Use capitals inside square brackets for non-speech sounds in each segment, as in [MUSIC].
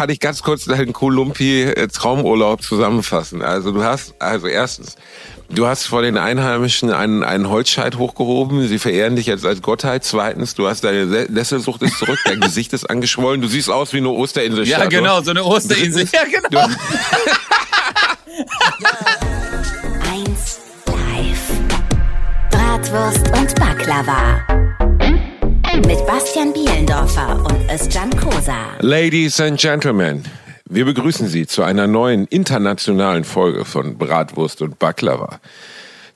kann ich ganz kurz deinen Kolumpi-Traumurlaub zusammenfassen. Also du hast, also erstens, du hast vor den Einheimischen einen, einen Holzscheit hochgehoben. Sie verehren dich jetzt als Gottheit. Zweitens, du hast deine Nesselsucht ist zurück, dein Gesicht ist angeschwollen. Du siehst aus wie eine Osterinsel. Ja, genau, so eine Osterinsel. [LAUGHS] Ja, genau. Eins live. Bratwurst und Baklava. Mit Bastian Bielendorfer und Özcan Kosa. Ladies and Gentlemen, wir begrüßen Sie zu einer neuen internationalen Folge von Bratwurst und Baklava.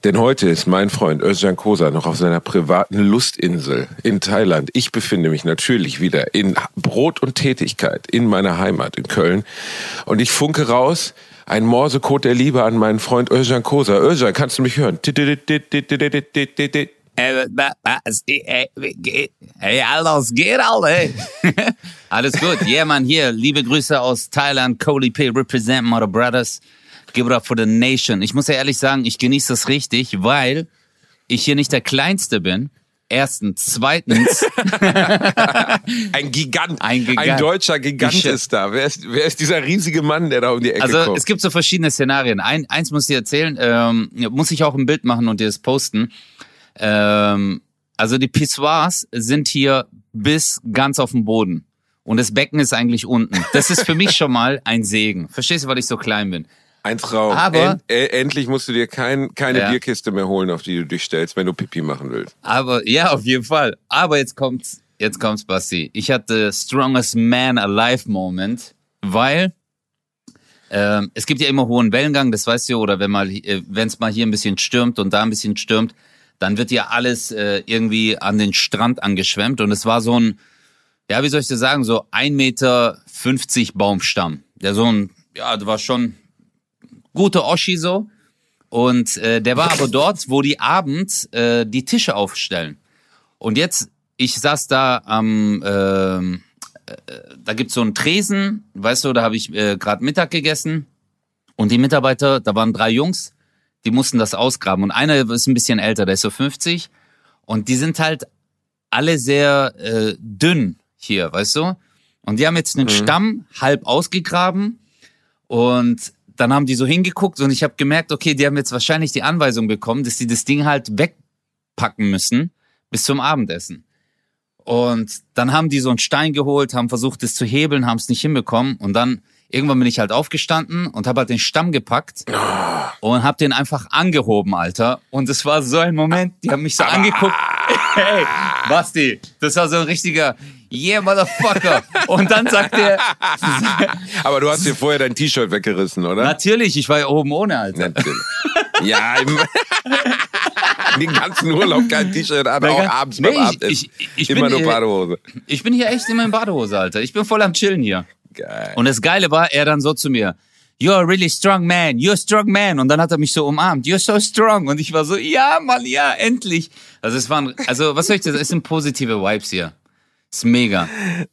Denn heute ist mein Freund Özcan Kosa noch auf seiner privaten Lustinsel in Thailand. Ich befinde mich natürlich wieder in Brot und Tätigkeit in meiner Heimat in Köln. Und ich funke raus ein Morsecode der Liebe an meinen Freund Özcan Kosa. Özcan, kannst du mich hören? Hey, alles geht, Alter. [LAUGHS] Alles gut. Yeah, man, hier. Liebe Grüße aus Thailand. Cody P. Represent Mother Brothers. Give it up for the nation. Ich muss ja ehrlich sagen, ich genieße das richtig, weil ich hier nicht der Kleinste bin. Erstens. Zweitens. [LAUGHS] ein Gigant. Ein Gigant. Ein deutscher Gigant ich, ist da. Wer ist, wer ist dieser riesige Mann, der da um die Ecke also, kommt? Also es gibt so verschiedene Szenarien. Ein, eins muss ich dir erzählen. Ähm, muss ich auch ein Bild machen und dir das posten. Ähm, also die Pissoirs sind hier bis ganz auf dem Boden. Und das Becken ist eigentlich unten. Das ist für mich [LAUGHS] schon mal ein Segen. Verstehst du, weil ich so klein bin? Ein Traum. Aber End, äh, endlich musst du dir kein, keine ja. Bierkiste mehr holen, auf die du dich stellst, wenn du Pipi machen willst. Aber ja, auf jeden Fall. Aber jetzt kommt's, jetzt kommt's, Basti. Ich hatte Strongest Man Alive Moment, weil ähm, es gibt ja immer hohen Wellengang, das weißt du, oder wenn mal, äh, wenn es mal hier ein bisschen stürmt und da ein bisschen stürmt, dann wird ja alles äh, irgendwie an den Strand angeschwemmt und es war so ein, ja, wie soll ich das sagen, so ein Meter fünfzig Baumstamm. Der so ein, ja, der war schon guter Oschi so. Und äh, der war aber dort, wo die abends äh, die Tische aufstellen. Und jetzt, ich saß da am, ähm, äh, da gibt's so einen Tresen, weißt du, da habe ich äh, gerade Mittag gegessen. Und die Mitarbeiter, da waren drei Jungs, die mussten das ausgraben. Und einer ist ein bisschen älter, der ist so 50. Und die sind halt alle sehr äh, dünn hier, weißt du? Und die haben jetzt einen mhm. Stamm halb ausgegraben und dann haben die so hingeguckt und ich habe gemerkt, okay, die haben jetzt wahrscheinlich die Anweisung bekommen, dass die das Ding halt wegpacken müssen bis zum Abendessen. Und dann haben die so einen Stein geholt, haben versucht, es zu hebeln, haben es nicht hinbekommen und dann irgendwann bin ich halt aufgestanden und habe halt den Stamm gepackt und habe den einfach angehoben, Alter. Und es war so ein Moment, die haben mich so angeguckt. [LAUGHS] Hey, Basti, das war so ein richtiger Yeah, Motherfucker. Und dann sagt er. [LAUGHS] Aber du hast dir vorher dein T-Shirt weggerissen, oder? Natürlich, ich war ja oben ohne, Alter. Natürlich. Ja, im [LAUGHS] den ganzen Urlaub kein T-Shirt an, auch abends nee, beim Abendessen. Ich, ich, immer bin, nur Badehose. Ich bin hier echt immer in Badehose, Alter. Ich bin voll am Chillen hier. Geil. Und das Geile war, er dann so zu mir, You're a really strong man, you're a strong man. Und dann hat er mich so umarmt, you're so strong. Und ich war so, ja, Mann, ja, endlich. Also es waren, also was soll ich das? Es sind positive Vibes hier. Ist mega.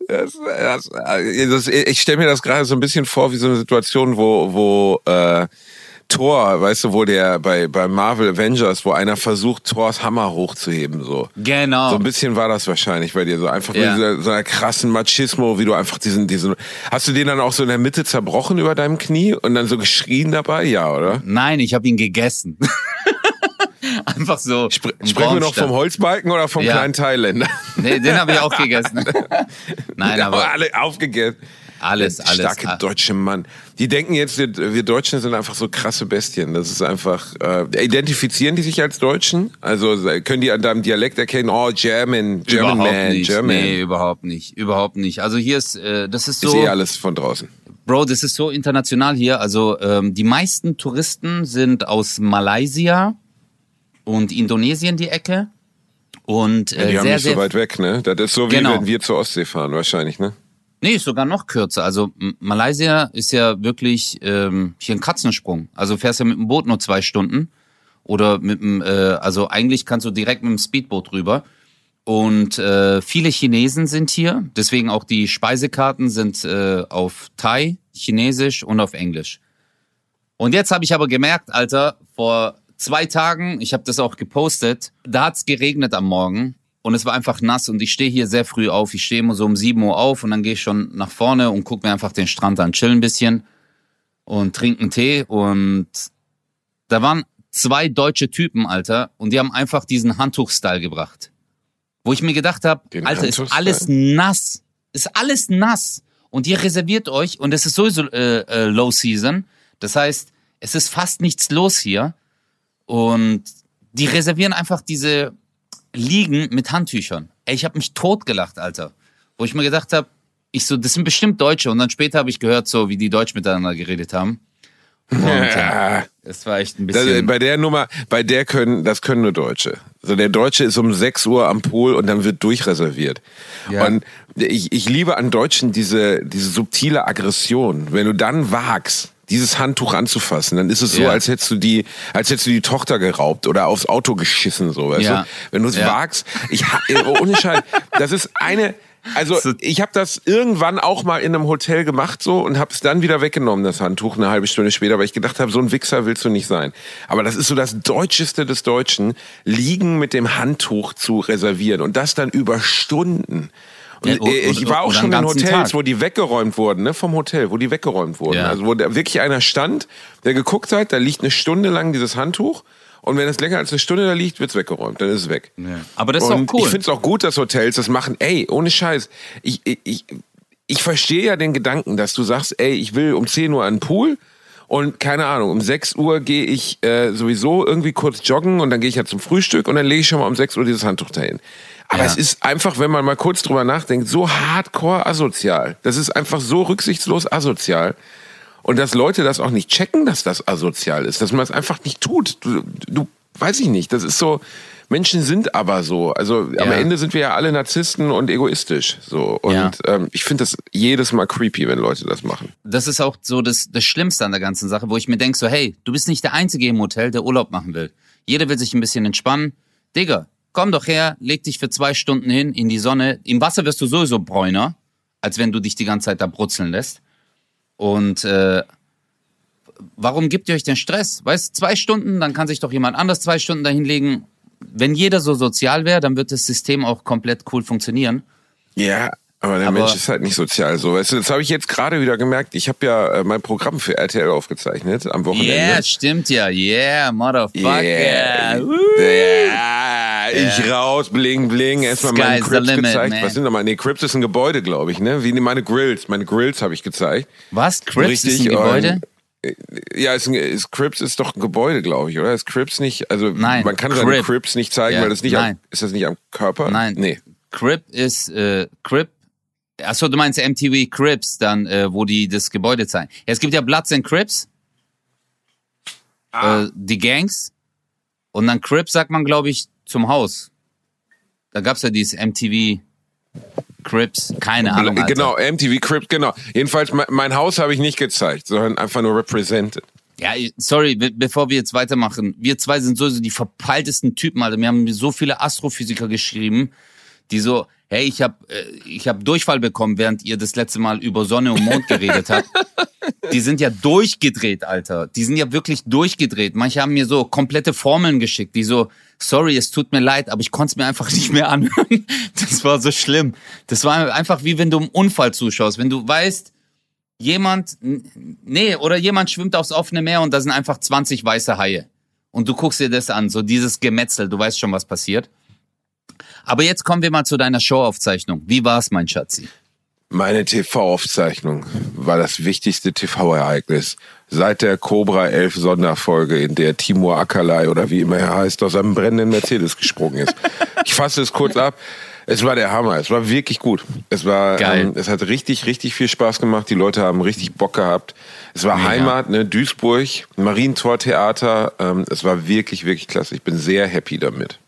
Das, das, das, ich stelle mir das gerade so ein bisschen vor wie so eine Situation, wo, wo äh, Thor, weißt du, wo der bei, bei Marvel Avengers, wo einer versucht, Thors Hammer hochzuheben, so. Genau. So ein bisschen war das wahrscheinlich bei dir, so einfach ja. mit dieser, so einer krassen Machismo, wie du einfach diesen, diesen, hast du den dann auch so in der Mitte zerbrochen über deinem Knie und dann so geschrien dabei? Ja, oder? Nein, ich habe ihn gegessen. [LAUGHS] Einfach so. Spre sprechen wir noch vom Holzbalken oder vom ja. kleinen Thailänder? Nee, den habe ich auch gegessen. [LAUGHS] Nein, aber. Alle aufgegessen. Alles, alles. Starke ah. deutsche Mann. Die denken jetzt, wir, Deutschen sind einfach so krasse Bestien. Das ist einfach. Äh, identifizieren die sich als Deutschen? Also können die an deinem Dialekt erkennen, oh, German, German überhaupt Man, nicht. German. Nee, überhaupt nicht. Überhaupt nicht. Also hier ist, äh, das ist so. Ist eh alles von draußen. Bro, das ist so international hier. Also ähm, die meisten Touristen sind aus Malaysia und Indonesien die Ecke. Und äh, ja, die haben sehr, nicht sehr so weit weg, ne? Das ist so wie Genau. wenn wir zur Ostsee fahren, wahrscheinlich, ne? Nee, ist sogar noch kürzer. Also Malaysia ist ja wirklich ähm, hier ein Katzensprung. Also fährst ja mit dem Boot nur zwei Stunden. Oder mit dem, äh, also eigentlich kannst du direkt mit dem Speedboot rüber. Und äh, viele Chinesen sind hier. Deswegen auch die Speisekarten sind äh, auf Thai, Chinesisch und auf Englisch. Und jetzt habe ich aber gemerkt, Alter, vor zwei Tagen, ich habe das auch gepostet, da hat's geregnet am Morgen und es war einfach nass und ich stehe hier sehr früh auf. Ich stehe immer so um 7 Uhr auf und dann gehe ich schon nach vorne und gucke mir einfach den Strand an, chill ein bisschen und trinke einen Tee und da waren zwei deutsche Typen, Alter, und die haben einfach diesen Handtuch-Style gebracht. Wo ich mir gedacht habe, Alter, ist alles nass. Ist alles nass. Und ihr reserviert euch, und es ist sowieso äh, äh, Low Season. Das heißt, es ist fast nichts los hier. Und die reservieren einfach diese Liegen mit Handtüchern. Ey, ich habe mich totgelacht, Alter. Wo ich mir gedacht habe, ich so, das sind bestimmt Deutsche. Und dann später habe ich gehört, so wie die Deutsch miteinander geredet haben. Und ja, [LAUGHS] Ja. es war echt ein Das, bisschen. bei der Nummer, bei der können, das können nur Deutsche. So, der Deutsche ist um 6 Uhr am Pool und dann wird durchreserviert. Ja. Und ich, ich liebe an Deutschen diese, diese subtile Aggression. Wenn du dann wagst, dieses Handtuch anzufassen, dann ist es so, Ja. als hättest du die, als hättest du die Tochter geraubt oder aufs Auto geschissen, so, weißt Ja. du? Wenn du es Ja. wagst, ich, äh, ohne Scheiß, das ist eine, also So- ich habe das irgendwann auch mal in einem Hotel gemacht so und habe es dann wieder weggenommen, das Handtuch, eine halbe Stunde später, weil ich gedacht habe, so ein Wichser willst du nicht sein. Aber das ist so das Deutscheste des Deutschen, liegen mit dem Handtuch zu reservieren und das dann über Stunden. Und Ja, ich war auch schon in Hotels, Tag. wo die weggeräumt wurden, ne, vom Hotel, wo die weggeräumt wurden. Ja. Also wo da wirklich einer stand, der geguckt hat, da liegt eine Stunde lang dieses Handtuch und wenn es länger als eine Stunde da liegt, wird's weggeräumt, dann ist es weg. Aber das ist Und auch cool. Ich finde es auch gut, dass Hotels das machen. Ey, ohne Scheiß. Ich, ich, ich, ich verstehe ja den Gedanken, dass du sagst, ey, ich will um 10 Uhr an den Pool und keine Ahnung, um 6 Uhr gehe ich äh, sowieso irgendwie kurz joggen und dann gehe ich ja zum Frühstück und dann lege ich schon mal um 6 Uhr dieses Handtuch dahin. Aber Ja. es ist einfach, wenn man mal kurz drüber nachdenkt, so hardcore asozial. Das ist einfach so rücksichtslos asozial. Und dass Leute das auch nicht checken, dass das asozial ist, dass man es einfach nicht tut. Du, du weiß ich nicht. Das ist so, Menschen sind aber so. Also am Ja. Ende sind wir ja alle Narzissten und egoistisch. So. Und Ja. ähm, ich finde das jedes Mal creepy, wenn Leute das machen. das ist auch so das, das Schlimmste an der ganzen Sache, wo ich mir denke, so, hey, du bist nicht der Einzige im Hotel, der Urlaub machen will. Jeder will sich ein bisschen entspannen. Digga, komm doch her, leg dich für zwei Stunden hin in die Sonne. Im Wasser wirst du sowieso bräuner, als wenn du dich die ganze Zeit da brutzeln lässt. Und äh, warum gibt ihr euch den Stress? Weißt zwei Stunden, dann kann sich doch jemand anders zwei Stunden dahinlegen. Wenn jeder so sozial wäre, dann wird das System auch komplett cool funktionieren. Ja, aber der Aber- Mensch ist halt nicht sozial so. Weißt du, das habe ich jetzt gerade wieder gemerkt. Ich habe ja äh, mein Programm für RTL aufgezeichnet am Wochenende. Yeah, stimmt ja. Yeah, motherfucker. Yeah. Yeah. Ich raus, bling, bling. Erstmal meine Crips limit, gezeigt. man. Was sind nochmal? Nee, Crips ist ein Gebäude, glaube ich, ne? Wie meine Grills. Meine Grills habe ich gezeigt. Was? Crips ist ein Richtig, Gebäude? und- Ja, ist, ein, ist Crips ist doch ein Gebäude, glaube ich, oder? Ist Crips nicht, also Nein, man kann seine Crip. Crips nicht zeigen, Ja, weil das nicht nein. am, ist das nicht am Körper? Nein. Nee. Crip ist, äh, Crip. Achso, du meinst MTV Crips, dann, äh, wo die das Gebäude zeigen. Ja, es gibt ja Bloods and Crips. Ah. Äh, die Gangs. Und dann Crips sagt man, glaube ich, zum Haus. Da gab's ja dieses MTV Crips. Keine Ahnung. Alter. Genau, MTV Crips, genau. Jedenfalls, mein, mein Haus habe ich nicht gezeigt, sondern einfach nur represented. Ja, sorry, be bevor wir jetzt weitermachen. Wir zwei sind sowieso die verpeiltesten Typen, Alter. Wir haben so viele Astrophysiker geschrieben, die so, hey, ich habe äh, ich hab Durchfall bekommen, während ihr das letzte Mal über Sonne und Mond geredet habt. Die sind ja durchgedreht, Alter. Die sind ja wirklich durchgedreht. Manche haben mir so komplette Formeln geschickt, die so, sorry, es tut mir leid, aber ich konnte es mir einfach [LAUGHS] nicht mehr anhören. Das war so schlimm. Das war einfach wie wenn du einem Unfall zuschaust. Wenn du weißt, jemand, nee, oder jemand schwimmt aufs offene Meer und da sind einfach 20 weiße Haie. Und du guckst dir das an, so dieses Gemetzel, du weißt schon, was passiert. Aber jetzt kommen wir mal zu deiner Showaufzeichnung. Wie war's, mein Schatzi? Meine TV-Aufzeichnung war das wichtigste TV-Ereignis seit der Cobra 11 Sonderfolge, in der Timur Akalay oder wie immer er heißt, aus einem brennenden Mercedes gesprungen ist. Ich fasse es kurz ab. Es war der Hammer. Es war wirklich gut. Es war, Geil. Ähm, es hat richtig, richtig viel Spaß gemacht. Die Leute haben richtig Bock gehabt. Es war Mega. Heimat, ne, Duisburg, Marientor-Theater. Ähm, es war wirklich, wirklich klasse. Ich bin sehr happy damit.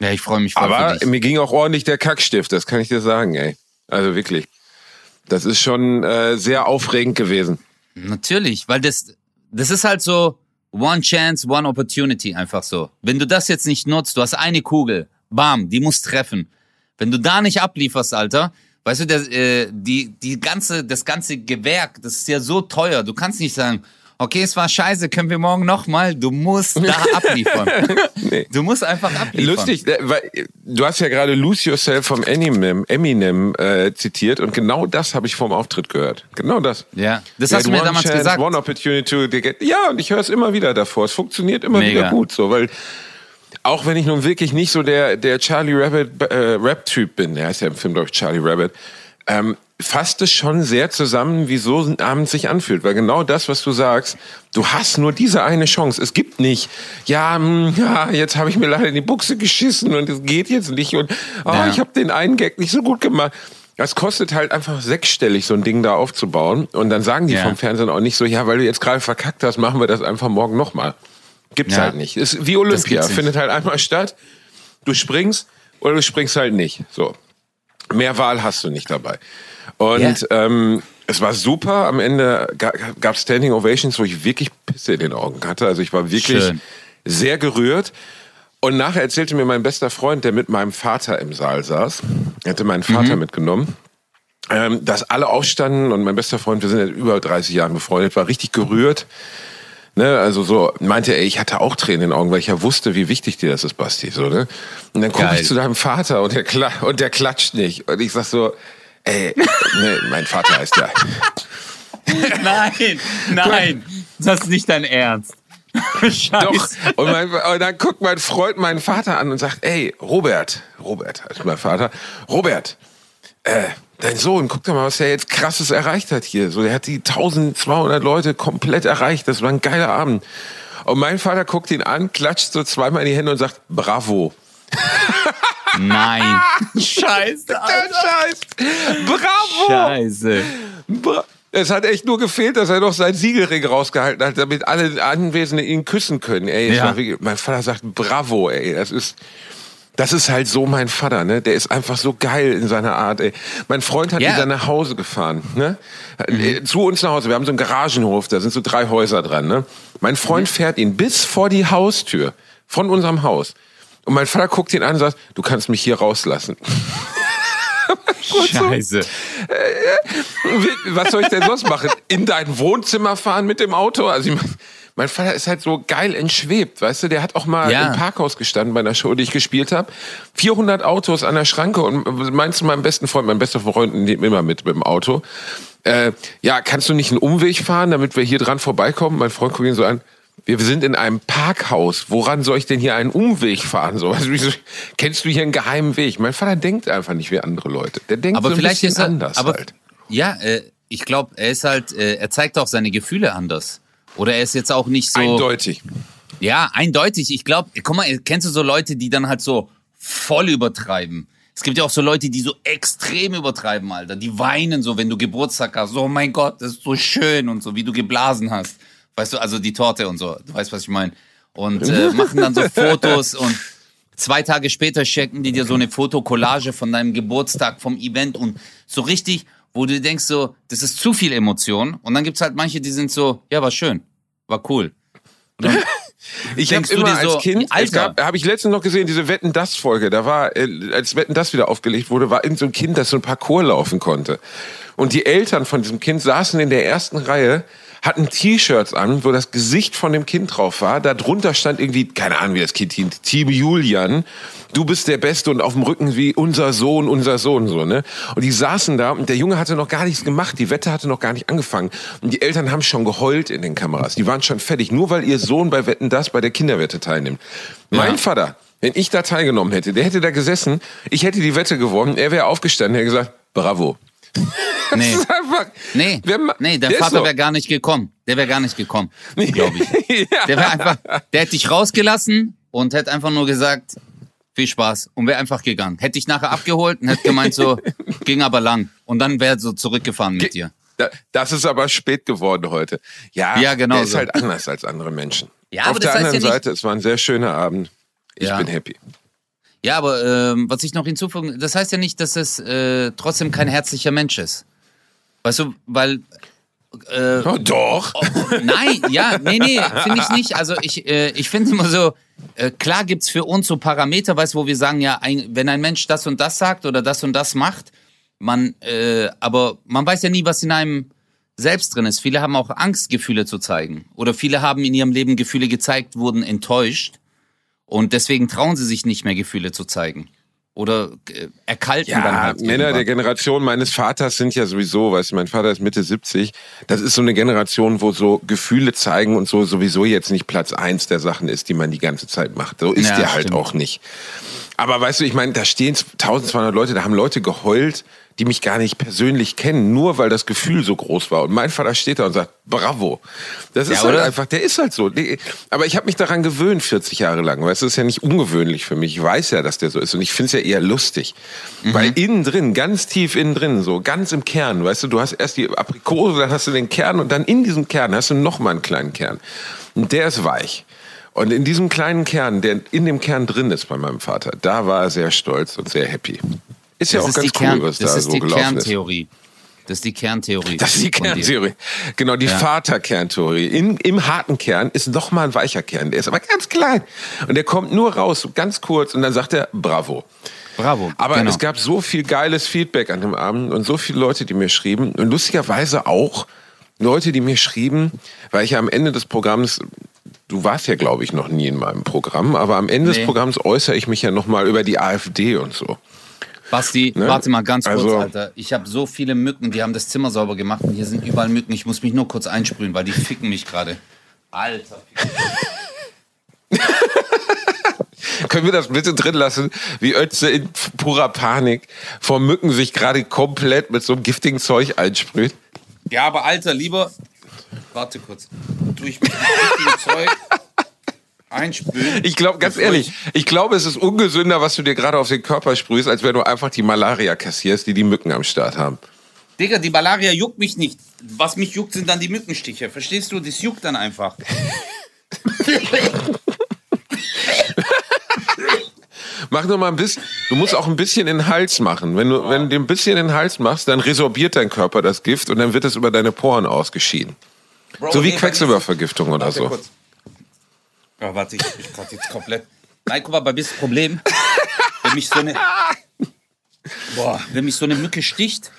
Ja, ich freue mich Aber mir ging auch ordentlich der Kackstift, das kann ich dir sagen, ey. Also wirklich. Das ist schon äh, sehr aufregend gewesen. Natürlich, weil das, das ist halt so one chance, one opportunity einfach so. Wenn du das jetzt nicht nutzt, du hast eine Kugel, bam, die muss treffen. Wenn du da nicht ablieferst, Alter, weißt du, der, äh, die, die ganze, das ganze Gewerk, das ist ja so teuer. Du kannst nicht sagen, okay, es war scheiße, können wir morgen nochmal? Du musst da [LAUGHS] abliefern. Nee. Du musst einfach abliefern. Lustig, äh, weil du hast ja gerade Lose Yourself vom Eminem, Eminem äh, zitiert und genau das habe ich vom Auftritt gehört. Genau das. Ja, das hast du mir damals chance, gesagt. One opportunity to get, ja, und ich höre es immer wieder davor. Es funktioniert immer Mega. wieder gut, so, weil auch wenn ich nun wirklich nicht so der, der Charlie Rabbit äh, Rap-Typ bin, der heißt ja im Film, glaube ich, Charlie Rabbit, ähm, fasst es schon sehr zusammen, wie so ein Abend sich anfühlt. Weil genau das, was du sagst, du hast nur diese eine Chance. Es gibt nicht, ja, hm, ja jetzt habe ich mir leider in die Buchse geschissen und es geht jetzt nicht und oh, Ja. ich habe den einen Gag nicht so gut gemacht. Das kostet halt einfach sechsstellig, so ein Ding da aufzubauen. Und dann sagen die Ja. vom Fernsehen auch nicht so, ja, weil du jetzt gerade verkackt hast, machen wir das einfach morgen nochmal. Gibt's Ja. halt nicht. Ist wie Olympia, findet halt einmal statt. Du springst oder du springst halt nicht. So. Mehr Wahl hast du nicht dabei. Und ähm, es war super. Am Ende gab es Standing Ovations, wo ich wirklich Pisse in den Augen hatte. Also ich war wirklich Schön. sehr gerührt. Und nachher erzählte mir mein bester Freund, der mit meinem Vater im Saal saß, er hatte meinen Vater Mhm. mitgenommen, ähm, dass alle aufstanden und mein bester Freund, wir sind jetzt über 30 Jahre befreundet, war richtig gerührt. Ne, also so meinte er, ich hatte auch Tränen in den Augen, weil ich ja wusste, wie wichtig dir das ist, Basti. So, ne? Und dann gucke Geil. ich zu deinem Vater und der, kla und der klatscht nicht. Und ich sag so, ey, ne, mein Vater heißt ja. [LAUGHS] Nein, nein, das ist nicht dein Ernst. [LAUGHS] Scheiße. Doch. Und, mein, und dann guckt mein Freund meinen Vater an und sagt, ey, Robert, Robert heißt mein Vater, Robert, äh, dein Sohn, guck doch mal, was er jetzt krasses erreicht hat hier. So, der hat die 1200 Leute komplett erreicht. Das war ein geiler Abend. Und mein Vater guckt ihn an, klatscht so zweimal in die Hände und sagt, bravo. Nein. [LAUGHS] Scheiße. Der. Scheiß. Bravo. Scheiße. Bra es hat echt nur gefehlt, dass er noch sein Siegelring rausgehalten hat, damit alle Anwesenden ihn küssen können. Ey, Ja. war mein Vater sagt, bravo, ey, das ist, das ist halt so mein Vater, ne? Der ist einfach so geil in seiner Art, ey. Mein Freund hat Ja. wieder nach Hause gefahren, ne? Mhm. Äh, Zu uns nach Hause. Wir haben so einen Garagenhof, da sind so drei Häuser dran, ne? Mein Freund Mhm. fährt ihn bis vor die Haustür von unserem Haus. Und mein Vater guckt ihn an und sagt, du kannst mich hier rauslassen. [LAUGHS] Scheiße. Wie- Was soll ich denn sonst machen? In dein Wohnzimmer fahren mit dem Auto? Also ich mein, mein Vater ist halt so geil entschwebt, weißt du? Der hat auch mal Ja. im Parkhaus gestanden bei einer Show, die ich gespielt habe. 400 Autos an der Schranke und meinst du meinem besten Freund, mein bester Freund nimmt immer mit mit dem Auto. Äh, ja, kannst du nicht einen Umweg fahren, damit wir hier dran vorbeikommen? Mein Freund guckt ihn so an. Wir sind in einem Parkhaus. Woran soll ich denn hier einen Umweg fahren? So, also, wieso- kennst du hier einen geheimen Weg? Mein Vater denkt einfach nicht wie andere Leute. Der denkt Aber so ein vielleicht bisschen ist er anders aber halt. ja, äh, ich glaube, er ist halt, äh, er zeigt auch seine Gefühle anders. Oder er ist jetzt auch nicht so. Eindeutig. Ja, eindeutig. Ich glaube, guck mal, kennst du so Leute, die dann halt so voll übertreiben? Es gibt ja auch so Leute, die so extrem übertreiben, Alter. Die weinen so, wenn du Geburtstag hast. Oh mein Gott, das ist so schön und so, wie du geblasen hast. Weißt du, also die Torte und so. Du weißt, was ich meine. Und äh, [LAUGHS] machen dann so Fotos und zwei Tage später schicken die dir so eine Fotokollage von deinem Geburtstag, vom Event und so richtig, wo du denkst so, das ist zu viel Emotion. Und dann gibt's halt manche, die sind so, ja, war schön, war cool. [LAUGHS] Ich habe immer dir so, als Kind, Alter. habe ich letztens noch gesehen, diese Wetten das Folge, da war, äh, als Wetten das wieder aufgelegt wurde, war irgend so ein Kind, das so ein Parcours laufen konnte. Und die Eltern von diesem Kind saßen in der ersten Reihe, hatten T-Shirts an, wo das Gesicht von dem Kind drauf war. Da drunter stand irgendwie, keine Ahnung, wie das Kind hieß, Team Julian. Du bist der Beste und auf dem Rücken wie unser Sohn, unser Sohn, so, ne? Und die saßen da und der Junge hatte noch gar nichts gemacht. Die Wette hatte noch gar nicht angefangen. Und die Eltern haben schon geheult in den Kameras. Die waren schon fertig. Nur weil ihr Sohn bei Wetten das bei der Kinderwette teilnimmt. Mein Vater, wenn ich da teilgenommen hätte, der hätte da gesessen, ich hätte die Wette gewonnen, er wäre aufgestanden, hätte gesagt, bravo. [LAUGHS] Nee. Einfach, Nee, ma- nee, der, ist Vater wäre gar nicht gekommen. Der wäre gar nicht gekommen, glaube ich. [LAUGHS] ja. Der wäre einfach, der hätte dich rausgelassen und hätte einfach nur gesagt, viel Spaß und wäre einfach gegangen. Hätte dich nachher abgeholt und hätte gemeint so, [LAUGHS] ging aber lang. Und dann wäre so zurückgefahren mit dir. Da- Das ist aber spät geworden heute. Ja, Ja, genau der ist halt anders als andere Menschen. Ja, Auf der anderen ja Seite, es war ein sehr schöner Abend. Ich bin happy. Ja, aber ähm, was ich noch hinzufügen, das heißt ja nicht, dass es äh, trotzdem kein herzlicher Mensch ist. Weißt du, weil äh, Oh, doch. Nein, ja, nee, nee, finde ich nicht. Also ich, äh, ich finde immer so, äh, klar gibt's für uns so Parameter, weißt wo wir sagen, ja, ein, wenn ein Mensch das und das sagt oder das und das macht, man, äh, aber man weiß ja nie, was in einem selbst drin ist. Viele haben auch Angst, Gefühle zu zeigen. Oder viele haben in ihrem Leben Gefühle gezeigt, wurden enttäuscht. Und deswegen trauen sie sich nicht mehr, Gefühle zu zeigen. Oder äh, erkalten dann Ja, halt. Männer irgendwann. der Generation meines Vaters sind ja sowieso, weißt du, mein Vater ist Mitte 70. Das ist so eine Generation, wo so Gefühle zeigen und so sowieso jetzt nicht Platz eins der Sachen ist, die man die ganze Zeit macht. So ist Ja, der halt stimmt. auch nicht. Aber weißt du, ich meine, da stehen 1200 Leute, da haben Leute geheult, die mich gar nicht persönlich kennen, nur weil das Gefühl so groß war. Und mein Vater steht da und sagt, bravo. Das ist Ja, halt einfach, der ist halt so. Aber ich habe mich daran gewöhnt, 40 Jahre lang. Weißt du, das ist ja nicht ungewöhnlich für mich. Ich weiß ja, dass der so ist. Und ich finde es ja eher lustig. Mhm. Weil innen drin, ganz tief innen drin, so ganz im Kern, weißt du, du hast erst die Aprikose, dann hast du den Kern und dann in diesem Kern hast du noch mal einen kleinen Kern. Und der ist weich. Und in diesem kleinen Kern, der in dem Kern drin ist bei meinem Vater, da war er sehr stolz und sehr happy. Ist ja das auch ist ganz die, Kern, cool, was das da ist so die gelaufen ist. Kerntheorie. Das ist die Kerntheorie. Das ist die von dir. Kerntheorie. Genau, die Ja. Vaterkerntheorie. In, Im harten Kern ist noch mal ein weicher Kern. Der ist aber ganz klein. Und der kommt nur raus, ganz kurz, und dann sagt er Bravo. Bravo. Aber genau. es gab so viel geiles Feedback an dem Abend und so viele Leute, die mir schrieben. Und lustigerweise auch Leute, die mir schrieben, weil ich ja am Ende des Programms, du warst ja, glaube ich, noch nie in meinem Programm, aber am Ende Nee. des Programms äußere ich mich ja noch mal über die AfD und so. Basti, Ne? warte mal ganz kurz, Also- Alter. Ich habe so viele Mücken, die haben das Zimmer sauber gemacht und hier sind überall Mücken. Ich muss mich nur kurz einsprühen, weil die ficken mich gerade. Alter. [LAUGHS] Können wir das bitte drin lassen, wie Ötze in purer Panik vor Mücken sich gerade komplett mit so einem giftigen Zeug einsprüht? Ja, aber Alter, lieber. Warte kurz. Tu ich mit dem [LAUGHS] Zeug einspülen. Ich glaube, ganz ehrlich, ich glaube, es ist ungesünder, was du dir gerade auf den Körper sprühst, als wenn du einfach die Malaria kassierst, die die Mücken am Start haben. Digga, die Malaria juckt mich nicht. Was mich juckt, sind dann die Mückenstiche. Verstehst du? Das juckt dann einfach. [LAUGHS] Mach nur mal ein bisschen, du musst auch ein bisschen in den Hals machen. Wenn du, wenn du dir ein bisschen in den Hals machst, dann resorbiert dein Körper das Gift und dann wird es über deine Poren ausgeschieden. Bro, So wie nee, Quecksilbervergiftung oder so. kurz. Ja, warte, ich, ich gerade jetzt komplett. Nein, guck mal, bei mir ist das Problem, wenn mich so eine, boah, wenn mich so eine Mücke sticht,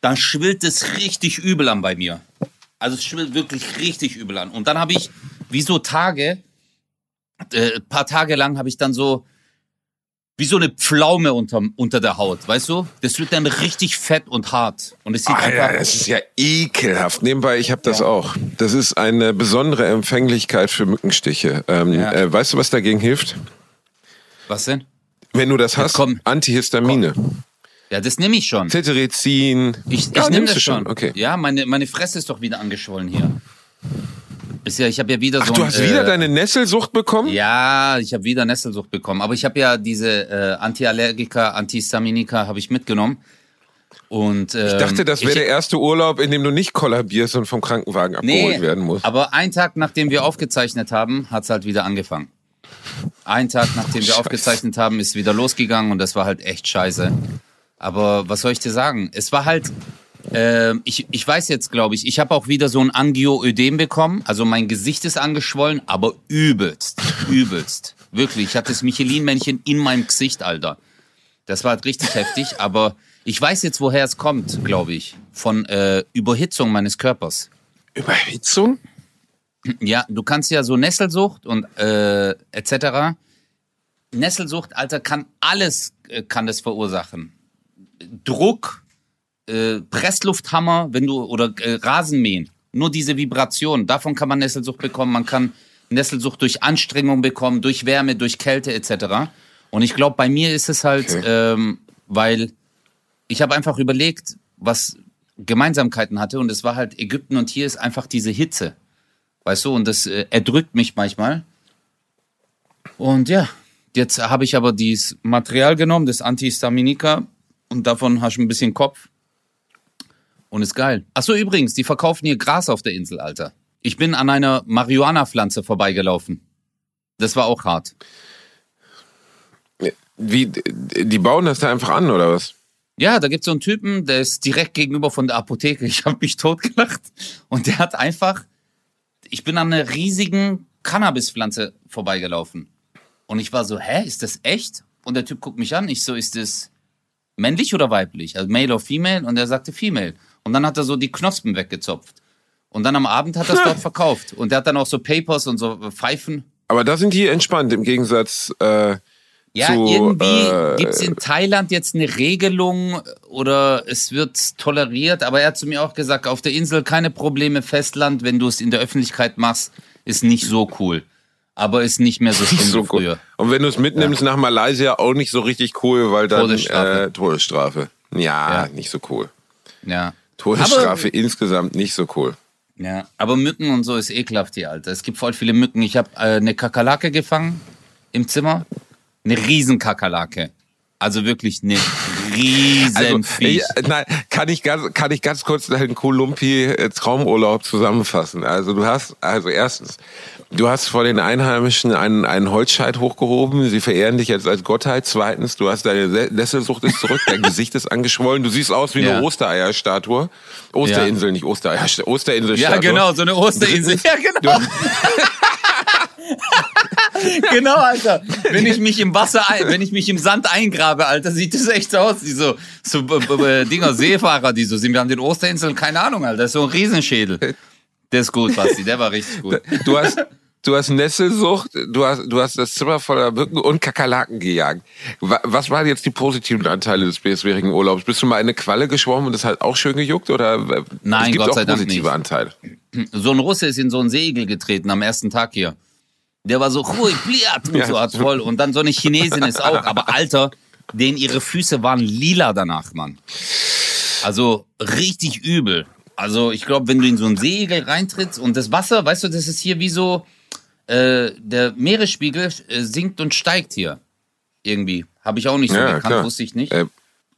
dann schwillt es richtig übel an bei mir. Also es schwillt wirklich richtig übel an. Und dann habe ich, wie so Tage, äh, paar Tage lang habe ich dann so, wie so eine Pflaume unter, unter der Haut, weißt du? Das wird dann richtig fett und hart. Und es sieht ja, einfach, das ist ja ekelhaft. Nebenbei, ich habe das auch. Das ist eine besondere Empfänglichkeit für Mückenstiche. Ähm, Ja. äh, weißt du, was dagegen hilft? was denn? Wenn du das hast, komm. Antihistamine. Ja, das nehme ich schon. Cetirizin. Ich, ich Ja, nehme das du schon. Okay. Ja, meine, meine Fresse ist doch wieder angeschwollen hier. Ja, ich habe ja wieder Ach, so du ein, hast wieder äh, deine Nesselsucht bekommen? Ja, ich habe wieder Nesselsucht bekommen. Aber ich habe ja diese äh, Antiallergika, Antihistaminika habe ich mitgenommen. Und, ähm, Ich dachte, das wäre der erste Urlaub, in dem du nicht kollabierst und vom Krankenwagen abgeholt Nee, werden musst. aber einen Tag, nachdem wir aufgezeichnet haben, hat's halt wieder angefangen. Einen Tag, nachdem wir Scheiße. aufgezeichnet haben, ist wieder losgegangen und das war halt echt scheiße. Aber was soll ich dir sagen? Es war halt, ähm, ich, ich weiß jetzt, glaube ich, ich habe auch wieder so ein Angioödem bekommen. Also mein Gesicht ist angeschwollen, aber übelst, [LAUGHS] übelst. Wirklich, ich hatte das Michelin-Männchen in meinem Gesicht, Alter. Das war halt richtig heftig, aber ich weiß jetzt, woher es kommt, glaube ich. Von äh, Überhitzung meines Körpers. Überhitzung? Ja, du kannst ja so Nesselsucht und äh, etc. Nesselsucht, Alter, kann alles äh, kann das verursachen. Druck, äh, Presslufthammer, wenn du oder äh, Rasenmähen, nur diese Vibration, davon kann man Nesselsucht bekommen. Man kann Nesselsucht durch Anstrengung bekommen, durch Wärme, durch Kälte etc. Und ich glaube, bei mir ist es halt, Okay. ähm, weil ich habe einfach überlegt, was Gemeinsamkeiten hatte und es war halt Ägypten und hier ist einfach diese Hitze. Weißt du, und das äh, erdrückt mich manchmal. Und ja, jetzt habe ich aber dieses Material genommen, das Antihistaminika, und davon hast du ein bisschen Kopf. Und ist geil. Achso, übrigens, die verkaufen hier Gras auf der Insel, Alter. Ich bin an einer Marihuana-Pflanze vorbeigelaufen. Das war auch hart. Wie, die bauen das da einfach an, oder was? Ja, da gibt's so einen Typen, der ist direkt gegenüber von der Apotheke. Ich habe mich totgelacht. Und der hat einfach, ich bin an einer riesigen Cannabispflanze vorbeigelaufen. Und ich war so, hä, ist das echt? Und der Typ guckt mich an. Ich so, ist das männlich oder weiblich? Also male or female? Und er sagte female. Und dann hat er so die Knospen weggezopft. Und dann am Abend hat er es dort [LAUGHS] verkauft. Und der hat dann auch so Papers und so Pfeifen. Aber da sind die entspannt im Gegensatz. Äh, Ja, zu, irgendwie äh, gibt's in Thailand jetzt eine Regelung oder es wird toleriert. Aber er hat zu mir auch gesagt, auf der Insel keine Probleme, Festland, wenn du es in der Öffentlichkeit machst, ist nicht so cool. Aber ist nicht mehr so [LAUGHS] schlimm so wie cool. früher. Und wenn du es mitnimmst nach Malaysia, auch nicht so richtig cool, weil dann Todesstrafe. Äh, Todesstrafe. Ja, Ja. nicht so cool. Ja. Todesstrafe insgesamt nicht so cool. Ja, aber Mücken und so ist ekelhaft hier, Alter. Es gibt voll viele Mücken. Ich habe äh, eine Kakerlake gefangen im Zimmer. Eine Riesenkakerlake. Also wirklich eine Also, Viech. ich, nein, kann ich ganz, kann ich ganz kurz deinen Kolumpi äh, Traumurlaub zusammenfassen. Also du hast, also erstens, du hast vor den Einheimischen einen, einen Holzscheit hochgehoben. Sie verehren dich jetzt als Gottheit. Zweitens, du hast deine Se- Nesselsucht ist zurück, dein [LAUGHS] Gesicht ist angeschwollen. Du siehst aus wie Ja. eine Ostereierstatue. Osterinsel, nicht Ostereier, Osterinsel-Statue. Ja, genau, so eine Osterinsel. [LAUGHS] Ja, genau. [LAUGHS] [LAUGHS] Genau, Alter. Wenn ich mich im Wasser, wenn ich mich im Sand eingrabe, Alter, sieht das echt so aus. Die so, so b- b- Dinger, Seefahrer, die so sind. Wir haben den Osterinseln, keine Ahnung, Alter. Das ist so ein Riesenschädel. Der ist gut, Basti, der war richtig gut. [LAUGHS] du hast, du hast Nesselsucht, du hast, du hast das Zimmer voller Mücken und Kakerlaken gejagt. Wa- Was waren jetzt die positiven Anteile des bisherigen Urlaubs? Bist du mal in eine Qualle geschwommen und das hat auch schön gejuckt oder? äh, Nein, es gibt Gott auch sei Dank positive nicht. Anteile. So ein Russe ist in so ein Segel getreten am ersten Tag hier. Der war so, hui, pliat, und so hat voll. Und dann so eine Chinesin ist auch. Aber Alter, denen ihre Füße waren lila danach, Mann. Also richtig übel. Also ich glaube, wenn du in so ein Segel reintrittst und das Wasser, weißt du, das ist hier wie so, äh, der Meeresspiegel äh, sinkt und steigt hier. Irgendwie. Habe ich auch nicht so Ja, gekannt, klar. wusste ich nicht. Äh,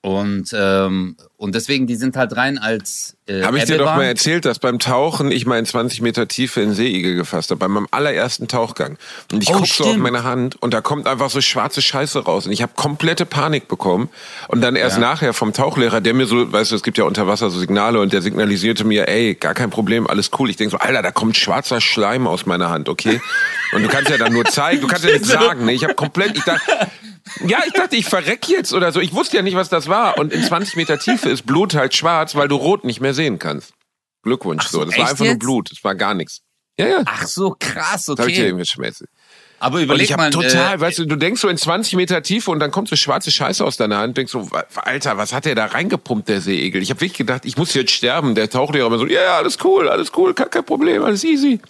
Und, ähm, und deswegen, die sind halt rein als äh, Habe ich dir doch mal erzählt, dass beim Tauchen ich mal in 20 Meter Tiefe in Seeigel gefasst habe, bei meinem allerersten Tauchgang. Und ich Oh, guck so auf meine Hand und da kommt einfach so schwarze Scheiße raus. Und ich habe komplette Panik bekommen. Und dann erst Ja. nachher vom Tauchlehrer, der mir so, weißt du, es gibt ja unter Wasser so Signale und der signalisierte mir, ey, gar kein Problem, alles cool. Ich denk so, Alter, da kommt schwarzer Schleim aus meiner Hand, okay? Und du kannst ja dann nur zeigen, du kannst ja [LAUGHS] nicht sagen. Ne? Ich habe komplett, ich dachte, ja, ich dachte, ich verreck jetzt oder so. Ich wusste ja nicht, was das war. Und in 20 Meter Tiefe ist Blut halt schwarz, weil du rot nicht mehr sehen kannst. Glückwunsch. so, so, das war einfach nur jetzt? Blut. Das war gar nichts. Ja, ja. Ach so, krass, Das hab ich dir okay. eben geschmäßelt. Aber Und überleg ich mal, habe total, äh, weißt du, du denkst so in 20 Meter Tiefe und dann kommt so schwarze Scheiße aus deiner Hand. Denkst so, Alter, was hat der da reingepumpt, der Seeigel? Ich habe wirklich gedacht, ich muss jetzt sterben. Der Tauchlehrer immer so, ja, ja, alles cool, alles cool, kein, kein Problem, alles easy.